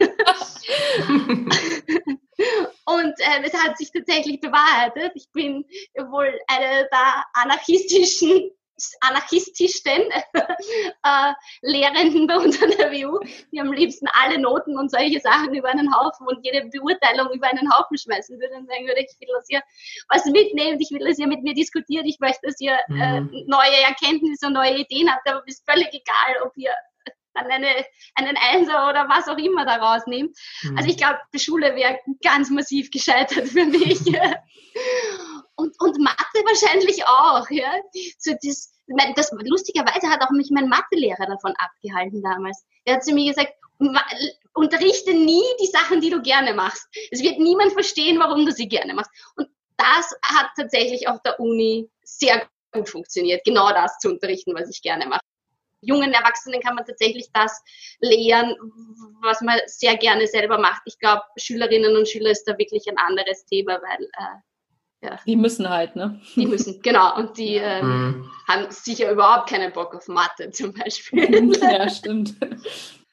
und äh, es hat sich tatsächlich bewahrheitet. Ich bin wohl eine der anarchistischen anarchistischsten äh, Lehrenden bei uns an der WU, die am liebsten alle Noten und solche Sachen über einen Haufen und jede Beurteilung über einen Haufen schmeißen würde und sagen würde, ich will, dass ihr was mitnehmt, ich will, dass ihr mit mir diskutiert, ich möchte, dass ihr äh, mhm. neue Erkenntnisse und neue Ideen habt, aber es ist völlig egal, ob ihr dann eine, einen Einser oder was auch immer daraus nehmt. Mhm. Also ich glaube, die Schule wäre ganz massiv gescheitert für mich. und, und Mathe wahrscheinlich auch. Ja? So das, das, lustigerweise hat auch mich mein Mathelehrer davon abgehalten damals. Er hat zu mir gesagt, unterrichte nie die Sachen, die du gerne machst. Es wird niemand verstehen, warum du sie gerne machst. Und das hat tatsächlich auf der Uni sehr gut funktioniert, genau das zu unterrichten, was ich gerne mache. Jungen Erwachsenen kann man tatsächlich das lehren, was man sehr gerne selber macht. Ich glaube, Schülerinnen und Schüler ist da wirklich ein anderes Thema, weil äh, ja. Die müssen halt, ne? Die müssen, genau. Und die äh, mhm. haben sicher überhaupt keinen Bock auf Mathe zum Beispiel. ja, stimmt.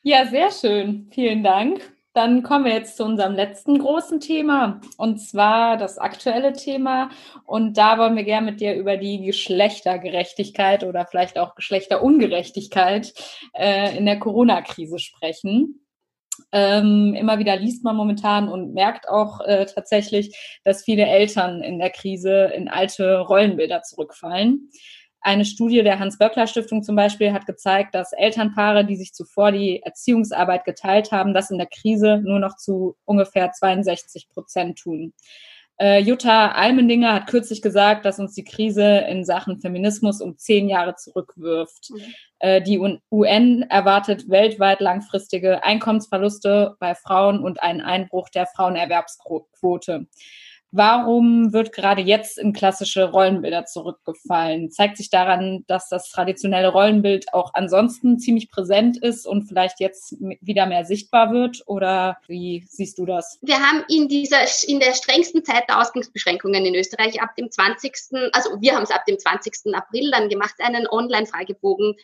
Ja, sehr schön. Vielen Dank. Dann kommen wir jetzt zu unserem letzten großen Thema und zwar das aktuelle Thema. Und da wollen wir gerne mit dir über die Geschlechtergerechtigkeit oder vielleicht auch Geschlechterungerechtigkeit äh, in der Corona-Krise sprechen. Ähm, immer wieder liest man momentan und merkt auch äh, tatsächlich, dass viele Eltern in der Krise in alte Rollenbilder zurückfallen. Eine Studie der Hans-Böckler-Stiftung zum Beispiel hat gezeigt, dass Elternpaare, die sich zuvor die Erziehungsarbeit geteilt haben, das in der Krise nur noch zu ungefähr 62 Prozent tun. Äh, Jutta Almendinger hat kürzlich gesagt, dass uns die Krise in Sachen Feminismus um zehn Jahre zurückwirft. Mhm. Äh, die UN erwartet weltweit langfristige Einkommensverluste bei Frauen und einen Einbruch der Frauenerwerbsquote. Warum wird gerade jetzt in klassische Rollenbilder zurückgefallen? Zeigt sich daran, dass das traditionelle Rollenbild auch ansonsten ziemlich präsent ist und vielleicht jetzt wieder mehr sichtbar wird? Oder wie siehst du das? Wir haben in dieser, in der strengsten Zeit der Ausgangsbeschränkungen in Österreich ab dem 20. Also wir haben es ab dem 20. April dann gemacht, einen Online-Fragebogen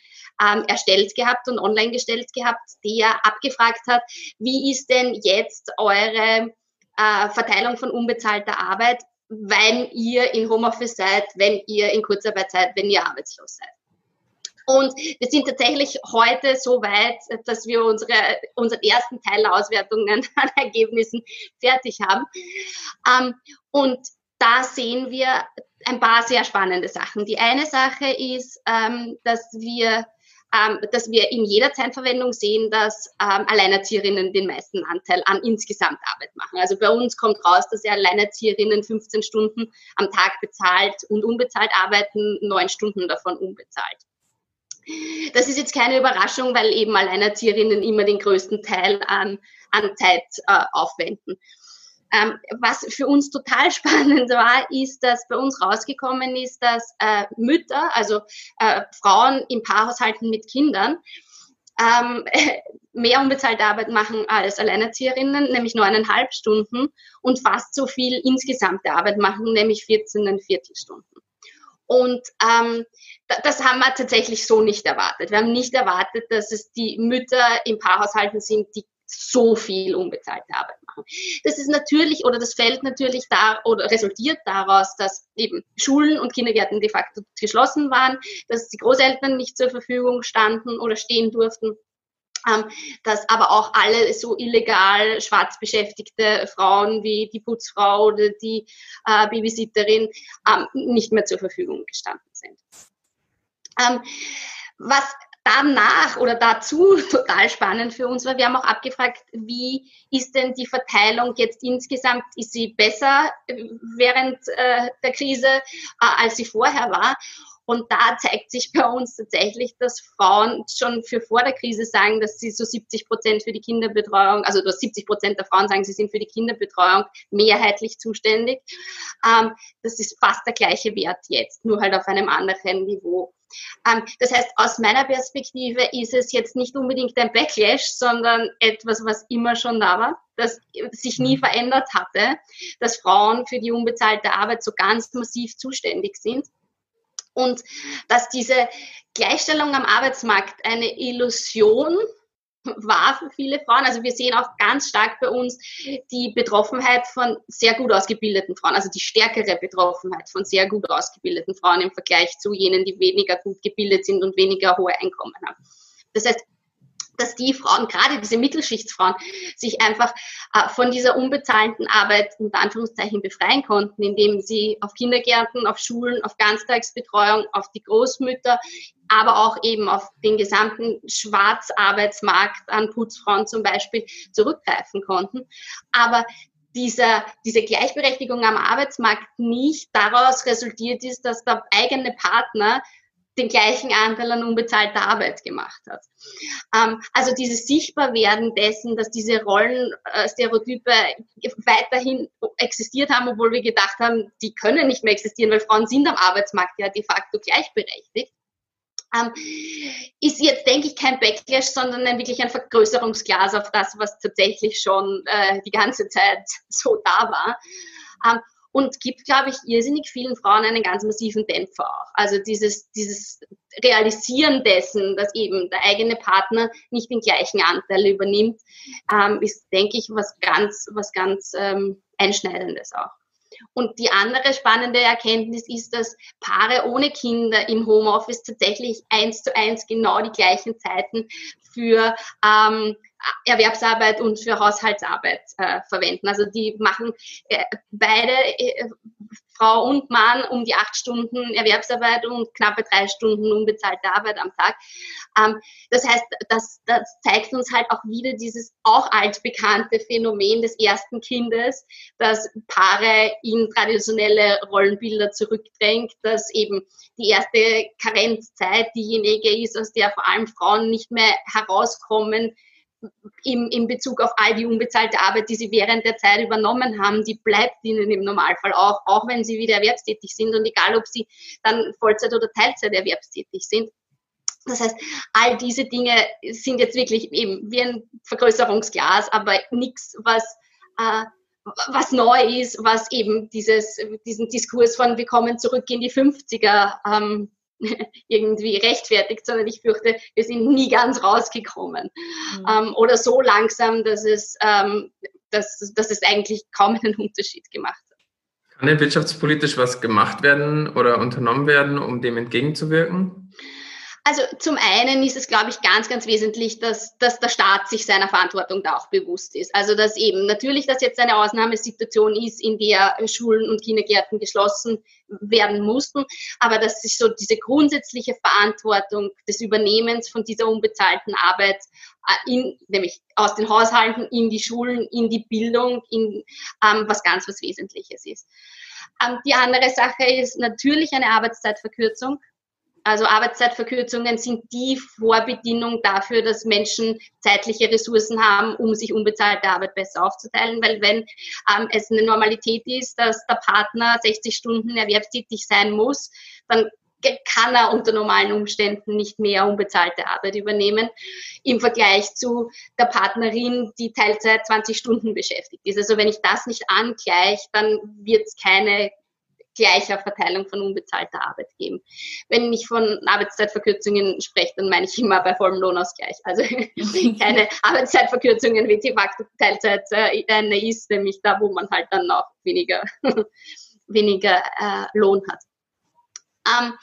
ähm, erstellt gehabt und online gestellt gehabt, der abgefragt hat, wie ist denn jetzt eure äh, Verteilung von unbezahlter Arbeit, wenn ihr in Homeoffice seid, wenn ihr in Kurzarbeit seid, wenn ihr arbeitslos seid. Und wir sind tatsächlich heute so weit, dass wir unsere, unseren ersten Teil Auswertungen an Ergebnissen fertig haben. Ähm, und da sehen wir ein paar sehr spannende Sachen. Die eine Sache ist, ähm, dass wir ähm, dass wir in jeder Zeitverwendung sehen, dass ähm, Alleinerzieherinnen den meisten Anteil an insgesamt Arbeit machen. Also bei uns kommt raus, dass Alleinerzieherinnen 15 Stunden am Tag bezahlt und unbezahlt arbeiten, neun Stunden davon unbezahlt. Das ist jetzt keine Überraschung, weil eben Alleinerzieherinnen immer den größten Teil an, an Zeit äh, aufwenden. Ähm, was für uns total spannend war, ist, dass bei uns rausgekommen ist, dass äh, Mütter, also äh, Frauen in Paarhaushalten mit Kindern, ähm, mehr unbezahlte Arbeit machen als Alleinerzieherinnen, nämlich neuneinhalb Stunden und fast so viel insgesamte Arbeit machen, nämlich 14 Viertelstunden. Und ähm, das haben wir tatsächlich so nicht erwartet. Wir haben nicht erwartet, dass es die Mütter in Paarhaushalten sind, die so viel unbezahlte Arbeit machen. Das ist natürlich oder das fällt natürlich da oder resultiert daraus, dass eben Schulen und Kindergärten de facto geschlossen waren, dass die Großeltern nicht zur Verfügung standen oder stehen durften. Ähm, dass aber auch alle so illegal schwarz beschäftigte Frauen wie die Putzfrau oder die äh, Babysitterin ähm, nicht mehr zur Verfügung gestanden sind. Ähm, was danach oder dazu total spannend für uns war, wir haben auch abgefragt, wie ist denn die Verteilung jetzt insgesamt, ist sie besser äh, während äh, der Krise, äh, als sie vorher war? Und da zeigt sich bei uns tatsächlich, dass Frauen schon für vor der Krise sagen, dass sie so 70 Prozent für die Kinderbetreuung, also 70 Prozent der Frauen sagen, sie sind für die Kinderbetreuung mehrheitlich zuständig. Ähm, das ist fast der gleiche Wert jetzt, nur halt auf einem anderen Niveau. Ähm, das heißt, aus meiner Perspektive ist es jetzt nicht unbedingt ein Backlash, sondern etwas, was immer schon da war, das sich nie mhm. verändert hatte, dass Frauen für die unbezahlte Arbeit so ganz massiv zuständig sind. Und dass diese Gleichstellung am Arbeitsmarkt eine Illusion war für viele Frauen. Also wir sehen auch ganz stark bei uns die Betroffenheit von sehr gut ausgebildeten Frauen, also die stärkere Betroffenheit von sehr gut ausgebildeten Frauen im Vergleich zu jenen, die weniger gut gebildet sind und weniger hohe Einkommen haben. Das heißt, dass die Frauen, gerade diese Mittelschichtsfrauen, sich einfach äh, von dieser unbezahlten Arbeit unter Anführungszeichen befreien konnten, indem sie auf Kindergärten, auf Schulen, auf Ganztagsbetreuung, auf die Großmütter, aber auch eben auf den gesamten Schwarzarbeitsmarkt an Putzfrauen zum Beispiel zurückgreifen konnten. Aber dieser, diese Gleichberechtigung am Arbeitsmarkt nicht daraus resultiert ist, dass der eigene Partner den gleichen Anteil an unbezahlter Arbeit gemacht hat. Ähm, also dieses Sichtbarwerden dessen, dass diese Rollenstereotype weiterhin existiert haben, obwohl wir gedacht haben, die können nicht mehr existieren, weil Frauen sind am Arbeitsmarkt ja de facto gleichberechtigt. Ähm, ist jetzt, denke ich, kein Backlash, sondern ein, wirklich ein Vergrößerungsglas auf das, was tatsächlich schon äh, die ganze Zeit so da war. Ähm, und gibt, glaube ich, irrsinnig vielen Frauen einen ganz massiven Dämpfer auch. Also dieses, dieses Realisieren dessen, dass eben der eigene Partner nicht den gleichen Anteil übernimmt, ähm, ist, denke ich, was ganz, was ganz ähm, Einschneidendes auch. Und die andere spannende Erkenntnis ist, dass Paare ohne Kinder im Homeoffice tatsächlich eins zu eins genau die gleichen Zeiten für ähm, Erwerbsarbeit und für Haushaltsarbeit äh, verwenden. Also die machen äh, beide, äh, Frau und Mann, um die acht Stunden Erwerbsarbeit und knappe drei Stunden unbezahlte Arbeit am Tag. Ähm, das heißt, das, das zeigt uns halt auch wieder dieses auch altbekannte Phänomen des ersten Kindes, dass Paare in traditionelle Rollenbilder zurückdrängt, dass eben die erste Karenzzeit diejenige ist, aus der vor allem Frauen nicht mehr herauskommen, im, in Bezug auf all die unbezahlte Arbeit, die sie während der Zeit übernommen haben, die bleibt ihnen im Normalfall auch, auch wenn sie wieder erwerbstätig sind und egal, ob sie dann Vollzeit oder Teilzeit erwerbstätig sind. Das heißt, all diese Dinge sind jetzt wirklich eben wie ein Vergrößerungsglas, aber nichts, was, äh, was neu ist, was eben dieses, diesen Diskurs von wir kommen zurück in die 50er ähm, irgendwie rechtfertigt, sondern ich fürchte, wir sind nie ganz rausgekommen. Mhm. Ähm, oder so langsam, dass es, ähm, dass, dass es eigentlich kaum einen Unterschied gemacht hat. Kann denn wirtschaftspolitisch was gemacht werden oder unternommen werden, um dem entgegenzuwirken? Also zum einen ist es, glaube ich, ganz, ganz wesentlich, dass, dass der Staat sich seiner Verantwortung da auch bewusst ist. Also dass eben natürlich, dass jetzt eine Ausnahmesituation ist, in der Schulen und Kindergärten geschlossen werden mussten, aber dass sich so diese grundsätzliche Verantwortung des Übernehmens von dieser unbezahlten Arbeit äh, in, nämlich aus den Haushalten in die Schulen, in die Bildung, in ähm, was ganz was Wesentliches ist. Ähm, die andere Sache ist natürlich eine Arbeitszeitverkürzung. Also Arbeitszeitverkürzungen sind die Vorbedingung dafür, dass Menschen zeitliche Ressourcen haben, um sich unbezahlte Arbeit besser aufzuteilen. Weil wenn ähm, es eine Normalität ist, dass der Partner 60 Stunden erwerbstätig sein muss, dann kann er unter normalen Umständen nicht mehr unbezahlte Arbeit übernehmen im Vergleich zu der Partnerin, die Teilzeit 20 Stunden beschäftigt ist. Also wenn ich das nicht angleiche, dann wird es keine gleicher Verteilung von unbezahlter Arbeit geben. Wenn ich von Arbeitszeitverkürzungen spreche, dann meine ich immer bei vollem Lohnausgleich. Also keine Arbeitszeitverkürzungen wie facto Teilzeit äh, eine ist, nämlich da, wo man halt dann noch weniger, weniger äh, Lohn hat. Ähm,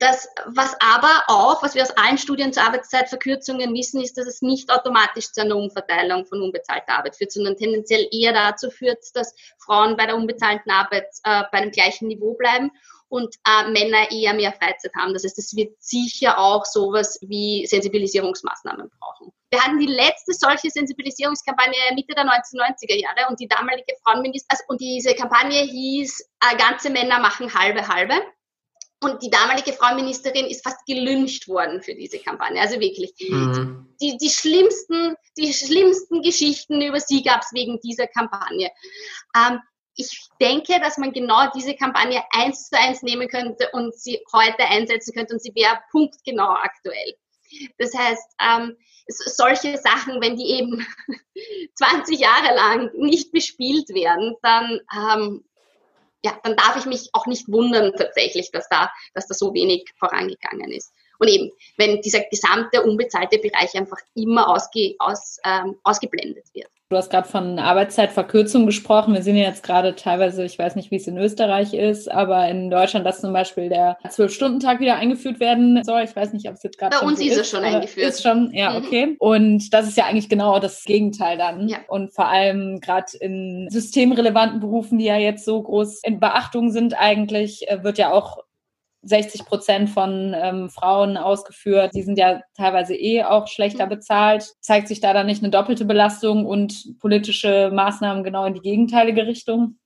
das, was aber auch, was wir aus allen Studien zu Arbeitszeitverkürzungen wissen, ist, dass es nicht automatisch zu einer Umverteilung von unbezahlter Arbeit führt, sondern tendenziell eher dazu führt, dass Frauen bei der unbezahlten Arbeit äh, bei einem gleichen Niveau bleiben und äh, Männer eher mehr Freizeit haben. Das heißt, es wird sicher auch sowas wie Sensibilisierungsmaßnahmen brauchen. Wir hatten die letzte solche Sensibilisierungskampagne Mitte der 1990er Jahre und die damalige Frauenministerin, also, und diese Kampagne hieß, äh, ganze Männer machen halbe halbe. Und die damalige Frauenministerin ist fast gelünscht worden für diese Kampagne. Also wirklich. Mhm. Die, die, schlimmsten, die schlimmsten Geschichten über sie gab es wegen dieser Kampagne. Ähm, ich denke, dass man genau diese Kampagne eins zu eins nehmen könnte und sie heute einsetzen könnte und sie wäre punktgenau aktuell. Das heißt, ähm, solche Sachen, wenn die eben 20 Jahre lang nicht bespielt werden, dann ähm, ja, dann darf ich mich auch nicht wundern tatsächlich, dass da, dass da so wenig vorangegangen ist. Und eben, wenn dieser gesamte unbezahlte Bereich einfach immer ausge, aus, ähm, ausgeblendet wird. Du hast gerade von Arbeitszeitverkürzung gesprochen. Wir sehen ja jetzt gerade teilweise, ich weiß nicht, wie es in Österreich ist, aber in Deutschland, dass zum Beispiel der Zwölf-Stunden-Tag wieder eingeführt werden soll. Ich weiß nicht, ob es jetzt gerade Bei uns so ist es schon eingeführt. Ist schon, ja, mhm. okay. Und das ist ja eigentlich genau das Gegenteil dann. Ja. Und vor allem gerade in systemrelevanten Berufen, die ja jetzt so groß in Beachtung sind, eigentlich äh, wird ja auch 60 Prozent von ähm, Frauen ausgeführt. Die sind ja teilweise eh auch schlechter mhm. bezahlt. Zeigt sich da dann nicht eine doppelte Belastung und politische Maßnahmen genau in die gegenteilige Richtung?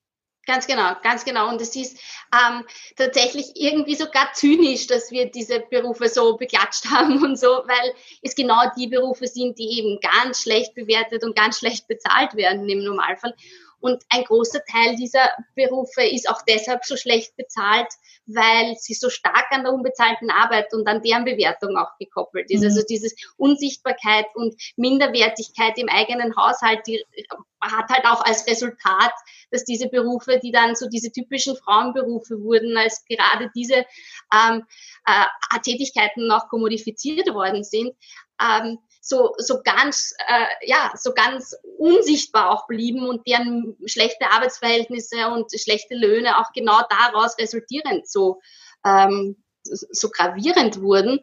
Ganz genau, ganz genau. Und es ist ähm, tatsächlich irgendwie sogar zynisch, dass wir diese Berufe so beklatscht haben und so, weil es genau die Berufe sind, die eben ganz schlecht bewertet und ganz schlecht bezahlt werden im Normalfall. Und ein großer Teil dieser Berufe ist auch deshalb so schlecht bezahlt, weil sie so stark an der unbezahlten Arbeit und an deren Bewertung auch gekoppelt ist. Mhm. Also diese Unsichtbarkeit und Minderwertigkeit im eigenen Haushalt, die hat halt auch als Resultat, dass diese Berufe, die dann so diese typischen Frauenberufe wurden, als gerade diese ähm, äh, Tätigkeiten noch kommodifiziert worden sind, ähm, so, so ganz, äh, ja, so ganz unsichtbar auch blieben und deren schlechte Arbeitsverhältnisse und schlechte Löhne auch genau daraus resultierend so, ähm, so gravierend wurden.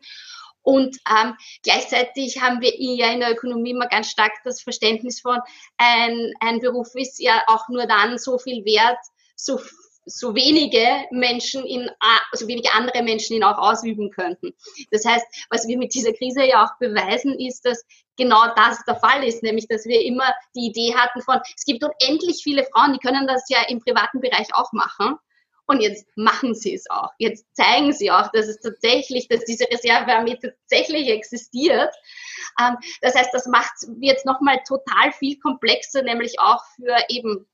Und ähm, gleichzeitig haben wir ja in der Ökonomie immer ganz stark das Verständnis von, ein, ein Beruf ist ja auch nur dann so viel wert, so so wenige Menschen in, so wenige andere Menschen ihn auch ausüben könnten. Das heißt, was wir mit dieser Krise ja auch beweisen, ist, dass genau das der Fall ist, nämlich, dass wir immer die Idee hatten von, es gibt unendlich viele Frauen, die können das ja im privaten Bereich auch machen. Und jetzt machen sie es auch. Jetzt zeigen sie auch, dass es tatsächlich, dass diese Reservearmee tatsächlich existiert. Ähm, das heißt, das macht jetzt nochmal total viel komplexer, nämlich auch für eben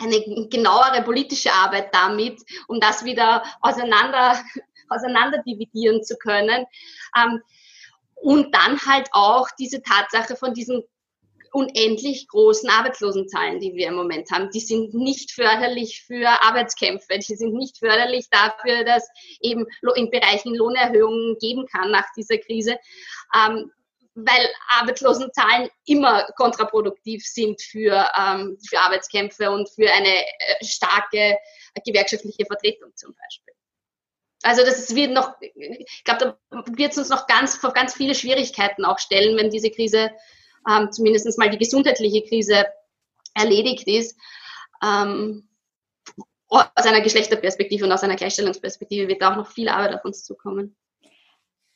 eine genauere politische Arbeit damit, um das wieder auseinander, auseinander dividieren zu können. Ähm, und dann halt auch diese Tatsache von diesen unendlich großen Arbeitslosenzahlen, die wir im Moment haben. Die sind nicht förderlich für Arbeitskämpfe. Die sind nicht förderlich dafür, dass eben in Bereichen Lohnerhöhungen geben kann nach dieser Krise. Ähm, weil Arbeitslosenzahlen immer kontraproduktiv sind für, ähm, für Arbeitskämpfe und für eine äh, starke gewerkschaftliche Vertretung zum Beispiel. Also das wird noch, ich glaube, da wird es uns noch ganz ganz viele Schwierigkeiten auch stellen, wenn diese Krise, ähm, zumindest mal die gesundheitliche Krise erledigt ist. Ähm, aus einer Geschlechterperspektive und aus einer Gleichstellungsperspektive wird da auch noch viel Arbeit auf uns zukommen.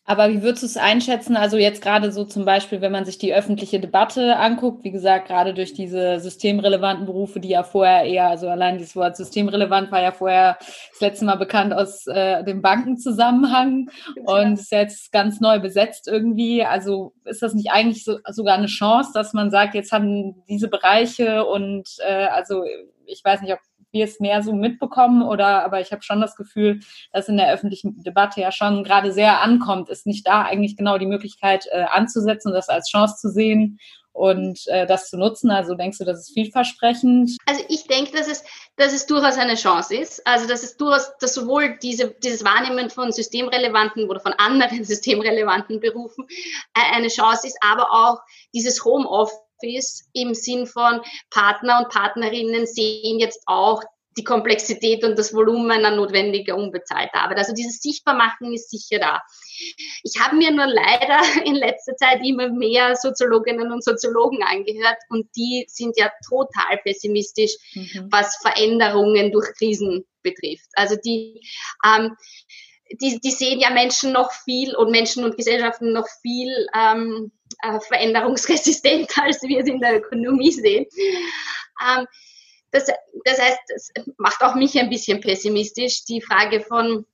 Aber wie würdest du es einschätzen? Also jetzt gerade so zum Beispiel, wenn man sich die öffentliche Debatte anguckt, wie gesagt, gerade durch diese systemrelevanten Berufe, die ja vorher eher, also allein dieses Wort systemrelevant war ja vorher das letzte Mal bekannt aus äh, dem Bankenzusammenhang und ist jetzt ganz neu besetzt irgendwie. Also ist das nicht eigentlich so, sogar eine Chance, dass man sagt, jetzt haben diese Bereiche und äh, also ich weiß nicht, ob wir es mehr so mitbekommen oder aber ich habe schon das Gefühl, dass in der öffentlichen Debatte ja schon gerade sehr ankommt, ist nicht da eigentlich genau die Möglichkeit äh, anzusetzen, das als Chance zu sehen und äh, das zu nutzen? Also denkst du, das ist vielversprechend? Also ich denke, dass es, dass es durchaus eine Chance ist. Also dass es durchaus, dass sowohl diese, dieses Wahrnehmen von systemrelevanten oder von anderen systemrelevanten Berufen äh, eine Chance ist, aber auch dieses Homeoffice ist im Sinn von Partner und Partnerinnen sehen jetzt auch die Komplexität und das Volumen an notwendiger unbezahlter Arbeit. Also dieses Sichtbarmachen ist sicher da. Ich habe mir nur leider in letzter Zeit immer mehr Soziologinnen und Soziologen angehört und die sind ja total pessimistisch, mhm. was Veränderungen durch Krisen betrifft. Also die ähm, die, die sehen ja Menschen noch viel und Menschen und Gesellschaften noch viel ähm, äh, veränderungsresistenter, als wir es in der Ökonomie sehen. Ähm, das, das heißt, es macht auch mich ein bisschen pessimistisch, die Frage von,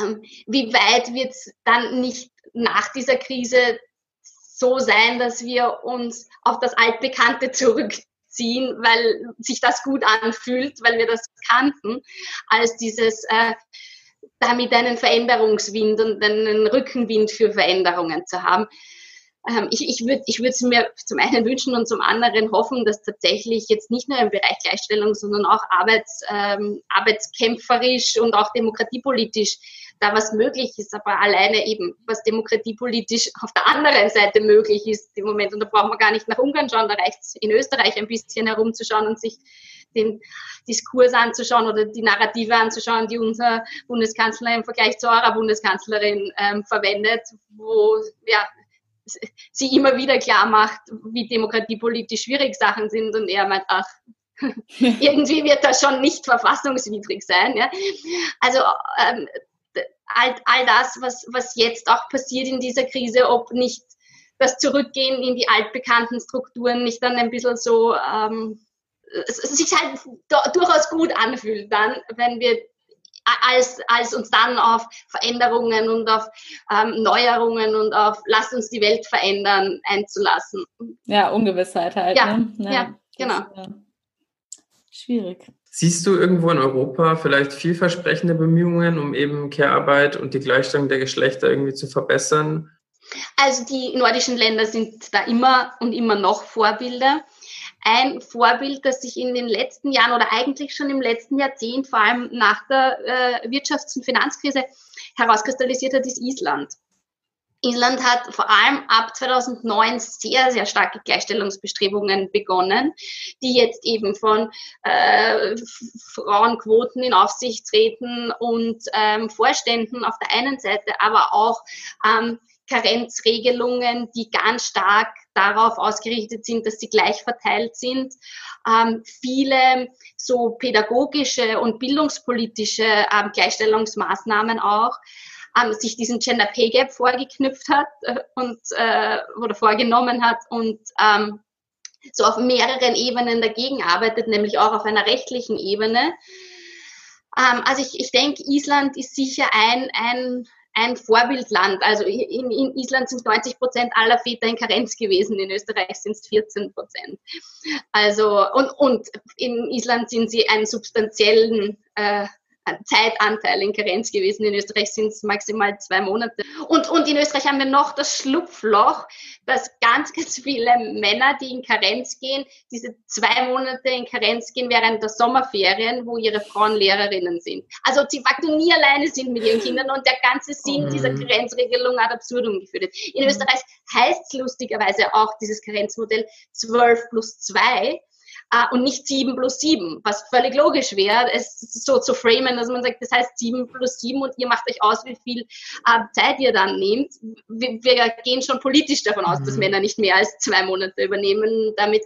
ähm, wie weit wird es dann nicht nach dieser Krise so sein, dass wir uns auf das Altbekannte zurückziehen, weil sich das gut anfühlt, weil wir das kannten, als dieses äh, damit einen Veränderungswind und einen Rückenwind für Veränderungen zu haben. Ähm, ich ich würde ich es mir zum einen wünschen und zum anderen hoffen, dass tatsächlich jetzt nicht nur im Bereich Gleichstellung, sondern auch arbeits, ähm, arbeitskämpferisch und auch demokratiepolitisch da was möglich ist, aber alleine eben, was demokratiepolitisch auf der anderen Seite möglich ist im Moment. Und da braucht man gar nicht nach Ungarn schauen, da reicht es in Österreich ein bisschen herumzuschauen und sich den Diskurs anzuschauen oder die Narrative anzuschauen, die unser Bundeskanzler im Vergleich zu eurer Bundeskanzlerin ähm, verwendet, wo ja, sie immer wieder klar macht, wie demokratiepolitisch schwierig Sachen sind und er meint, ach, irgendwie wird das schon nicht verfassungswidrig sein. Ja? Also ähm, all, all das, was, was jetzt auch passiert in dieser Krise, ob nicht das Zurückgehen in die altbekannten Strukturen nicht dann ein bisschen so ähm, sich halt durchaus gut anfühlt dann, wenn wir als, als uns dann auf Veränderungen und auf ähm, Neuerungen und auf lasst uns die Welt verändern einzulassen. Ja, Ungewissheit halt. Ja, ne? ja, ja genau. Ist, äh, schwierig. Siehst du irgendwo in Europa vielleicht vielversprechende Bemühungen, um eben Care-Arbeit und die Gleichstellung der Geschlechter irgendwie zu verbessern? Also die nordischen Länder sind da immer und immer noch Vorbilder ein Vorbild, das sich in den letzten Jahren oder eigentlich schon im letzten Jahrzehnt, vor allem nach der äh, Wirtschafts- und Finanzkrise, herauskristallisiert hat, ist Island. Island hat vor allem ab 2009 sehr, sehr starke Gleichstellungsbestrebungen begonnen, die jetzt eben von äh, Frauenquoten in Aufsichtsräten und ähm, Vorständen auf der einen Seite, aber auch ähm, Karenzregelungen, die ganz stark darauf ausgerichtet sind, dass sie gleich verteilt sind. Ähm, viele so pädagogische und bildungspolitische ähm, Gleichstellungsmaßnahmen auch ähm, sich diesen Gender Pay Gap vorgeknüpft hat äh, und äh, oder vorgenommen hat und ähm, so auf mehreren Ebenen dagegen arbeitet, nämlich auch auf einer rechtlichen Ebene. Ähm, also ich, ich denke, Island ist sicher ein, ein, ein Vorbildland. Also in, in Island sind 90 Prozent aller Väter in Karenz gewesen, in Österreich sind es 14 Prozent. Also und, und in Island sind sie einen substanziellen äh, Zeitanteil in Karenz gewesen. In Österreich sind es maximal zwei Monate. Und, und in Österreich haben wir noch das Schlupfloch, dass ganz, ganz viele Männer, die in Karenz gehen, diese zwei Monate in Karenz gehen während der Sommerferien, wo ihre Frauen Lehrerinnen sind. Also sie faktor nie alleine sind mit ihren Kindern und der ganze Sinn dieser mhm. Karenzregelung ad absurdum geführt wird. In Österreich heißt es lustigerweise auch dieses Karenzmodell 12 plus 2 äh, und nicht 7 plus 7, was völlig logisch wäre, es so zu framen, dass man sagt, das heißt 7 plus 7 und ihr macht euch aus, wie viel äh, Zeit ihr dann nehmt. Wir, wir, gehen schon politisch davon aus, mhm. dass Männer nicht mehr als zwei Monate übernehmen. Damit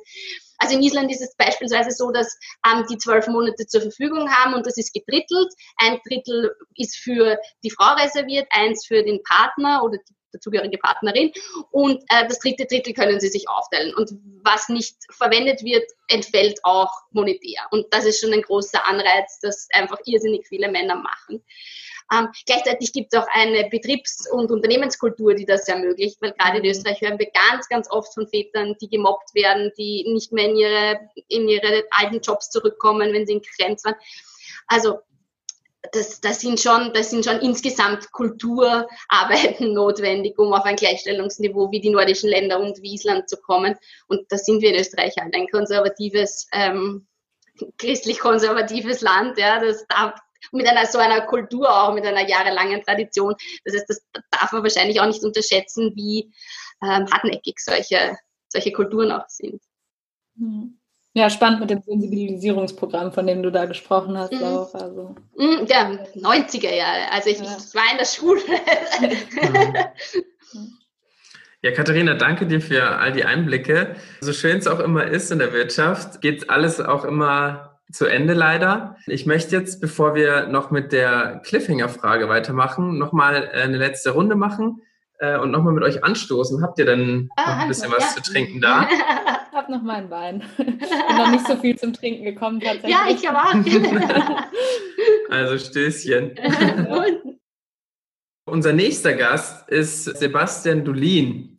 also in Island ist es beispielsweise so, dass ähm, die zwölf Monate zur Verfügung haben und das ist gedrittelt. Ein Drittel ist für die Frau reserviert, eins für den Partner oder die dazugehörige Partnerin. Und äh, das dritte Drittel können sie sich aufteilen. Und was nicht verwendet wird, entfällt auch monetär. Und das ist schon ein großer Anreiz, dass einfach irrsinnig viele Männer machen. Ähm, gleichzeitig gibt es auch eine Betriebs- und Unternehmenskultur, die das ermöglicht, weil gerade in mhm. Österreich hören wir ganz, ganz oft von Vätern, die gemobbt werden, die nicht mehr in ihre, in ihre alten Jobs zurückkommen, wenn sie in Grenz waren. Also das, das, sind schon, das sind schon insgesamt Kulturarbeiten notwendig, um auf ein Gleichstellungsniveau wie die nordischen Länder und wie Island zu kommen. Und da sind wir in Österreich halt ein konservatives, ähm, christlich-konservatives Land. Ja, das darf, mit einer so einer Kultur auch, mit einer jahrelangen Tradition. Das heißt, das darf man wahrscheinlich auch nicht unterschätzen, wie ähm, hartnäckig solche, solche Kulturen auch sind. Mhm. Ja, spannend mit dem Sensibilisierungsprogramm, von dem du da gesprochen hast, mhm. auch. Also. Mhm, ja, 90er Jahre. Also ich, ja. ich war in der Schule. Ja, Katharina, danke dir für all die Einblicke. So schön es auch immer ist in der Wirtschaft, geht alles auch immer zu Ende leider. Ich möchte jetzt, bevor wir noch mit der Cliffhanger-Frage weitermachen, nochmal eine letzte Runde machen äh, und nochmal mit euch anstoßen. Habt ihr denn ah, noch ein bisschen was ja. zu trinken da? Ich habe noch mein Wein. Bin noch nicht so viel zum Trinken gekommen tatsächlich. Ja, ich habe auch. also Stößchen. Unser nächster Gast ist Sebastian Dulin.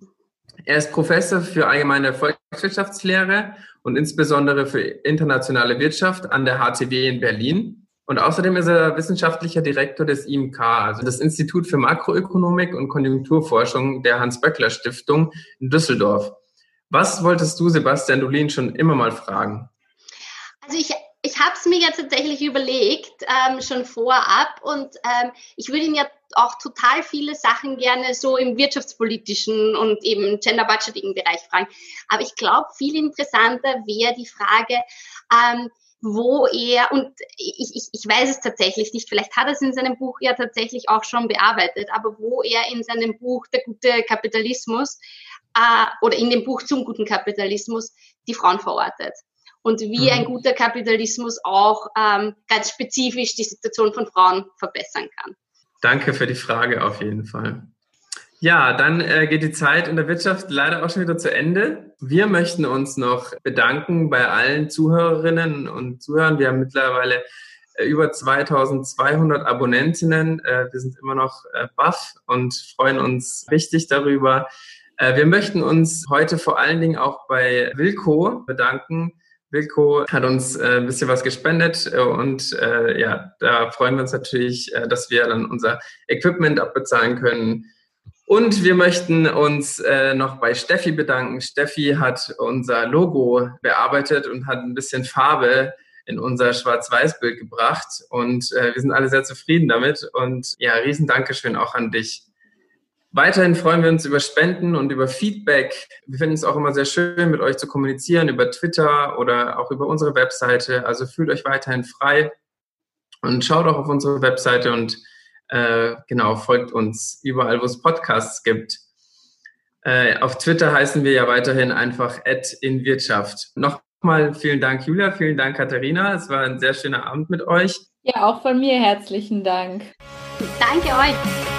Er ist Professor für allgemeine Volkswirtschaftslehre und insbesondere für internationale Wirtschaft an der HTW in Berlin. Und außerdem ist er wissenschaftlicher Direktor des IMK, also das Institut für Makroökonomik und Konjunkturforschung der Hans-Böckler-Stiftung in Düsseldorf. Was wolltest du, Sebastian Dolin, schon immer mal fragen? Also ich, ich habe es mir ja tatsächlich überlegt, ähm, schon vorab. Und ähm, ich würde ihn ja auch total viele Sachen gerne so im wirtschaftspolitischen und eben Gender-Budgeting-Bereich fragen. Aber ich glaube, viel interessanter wäre die Frage, ähm, wo er, und ich, ich, ich weiß es tatsächlich nicht, vielleicht hat er es in seinem Buch ja tatsächlich auch schon bearbeitet, aber wo er in seinem Buch Der gute Kapitalismus äh, oder in dem Buch zum guten Kapitalismus die Frauen verortet. Und wie mhm. ein guter Kapitalismus auch ähm, ganz spezifisch die Situation von Frauen verbessern kann. Danke für die Frage auf jeden Fall. Ja, dann äh, geht die Zeit in der Wirtschaft leider auch schon wieder zu Ende. Wir möchten uns noch bedanken bei allen Zuhörerinnen und Zuhörern. Wir haben mittlerweile äh, über 2200 Abonnentinnen. Äh, wir sind immer noch äh, baff und freuen uns richtig darüber. Äh, wir möchten uns heute vor allen Dingen auch bei Wilco bedanken. Wilco hat uns äh, ein bisschen was gespendet äh, und ja, da freuen wir uns natürlich, dass wir dann unser Equipment abbezahlen können und wir möchten uns äh, noch bei Steffi bedanken. Steffi hat unser Logo bearbeitet und hat ein bisschen Farbe in unser Schwarz-Weiß-Bild gebracht. Und äh, wir sind alle sehr zufrieden damit. Und ja, riesen Dankeschön auch an dich. Weiterhin freuen wir uns über Spenden und über Feedback. Wir finden es auch immer sehr schön, mit euch zu kommunizieren über Twitter oder auch über unsere Webseite. Also fühlt euch weiterhin frei und schaut auch auf unsere Webseite und äh, genau, folgt uns überall, wo es Podcasts gibt. Äh, auf Twitter heißen wir ja weiterhin einfach in Wirtschaft. Nochmal vielen Dank, Julia, vielen Dank, Katharina. Es war ein sehr schöner Abend mit euch. Ja, auch von mir herzlichen Dank. Danke euch.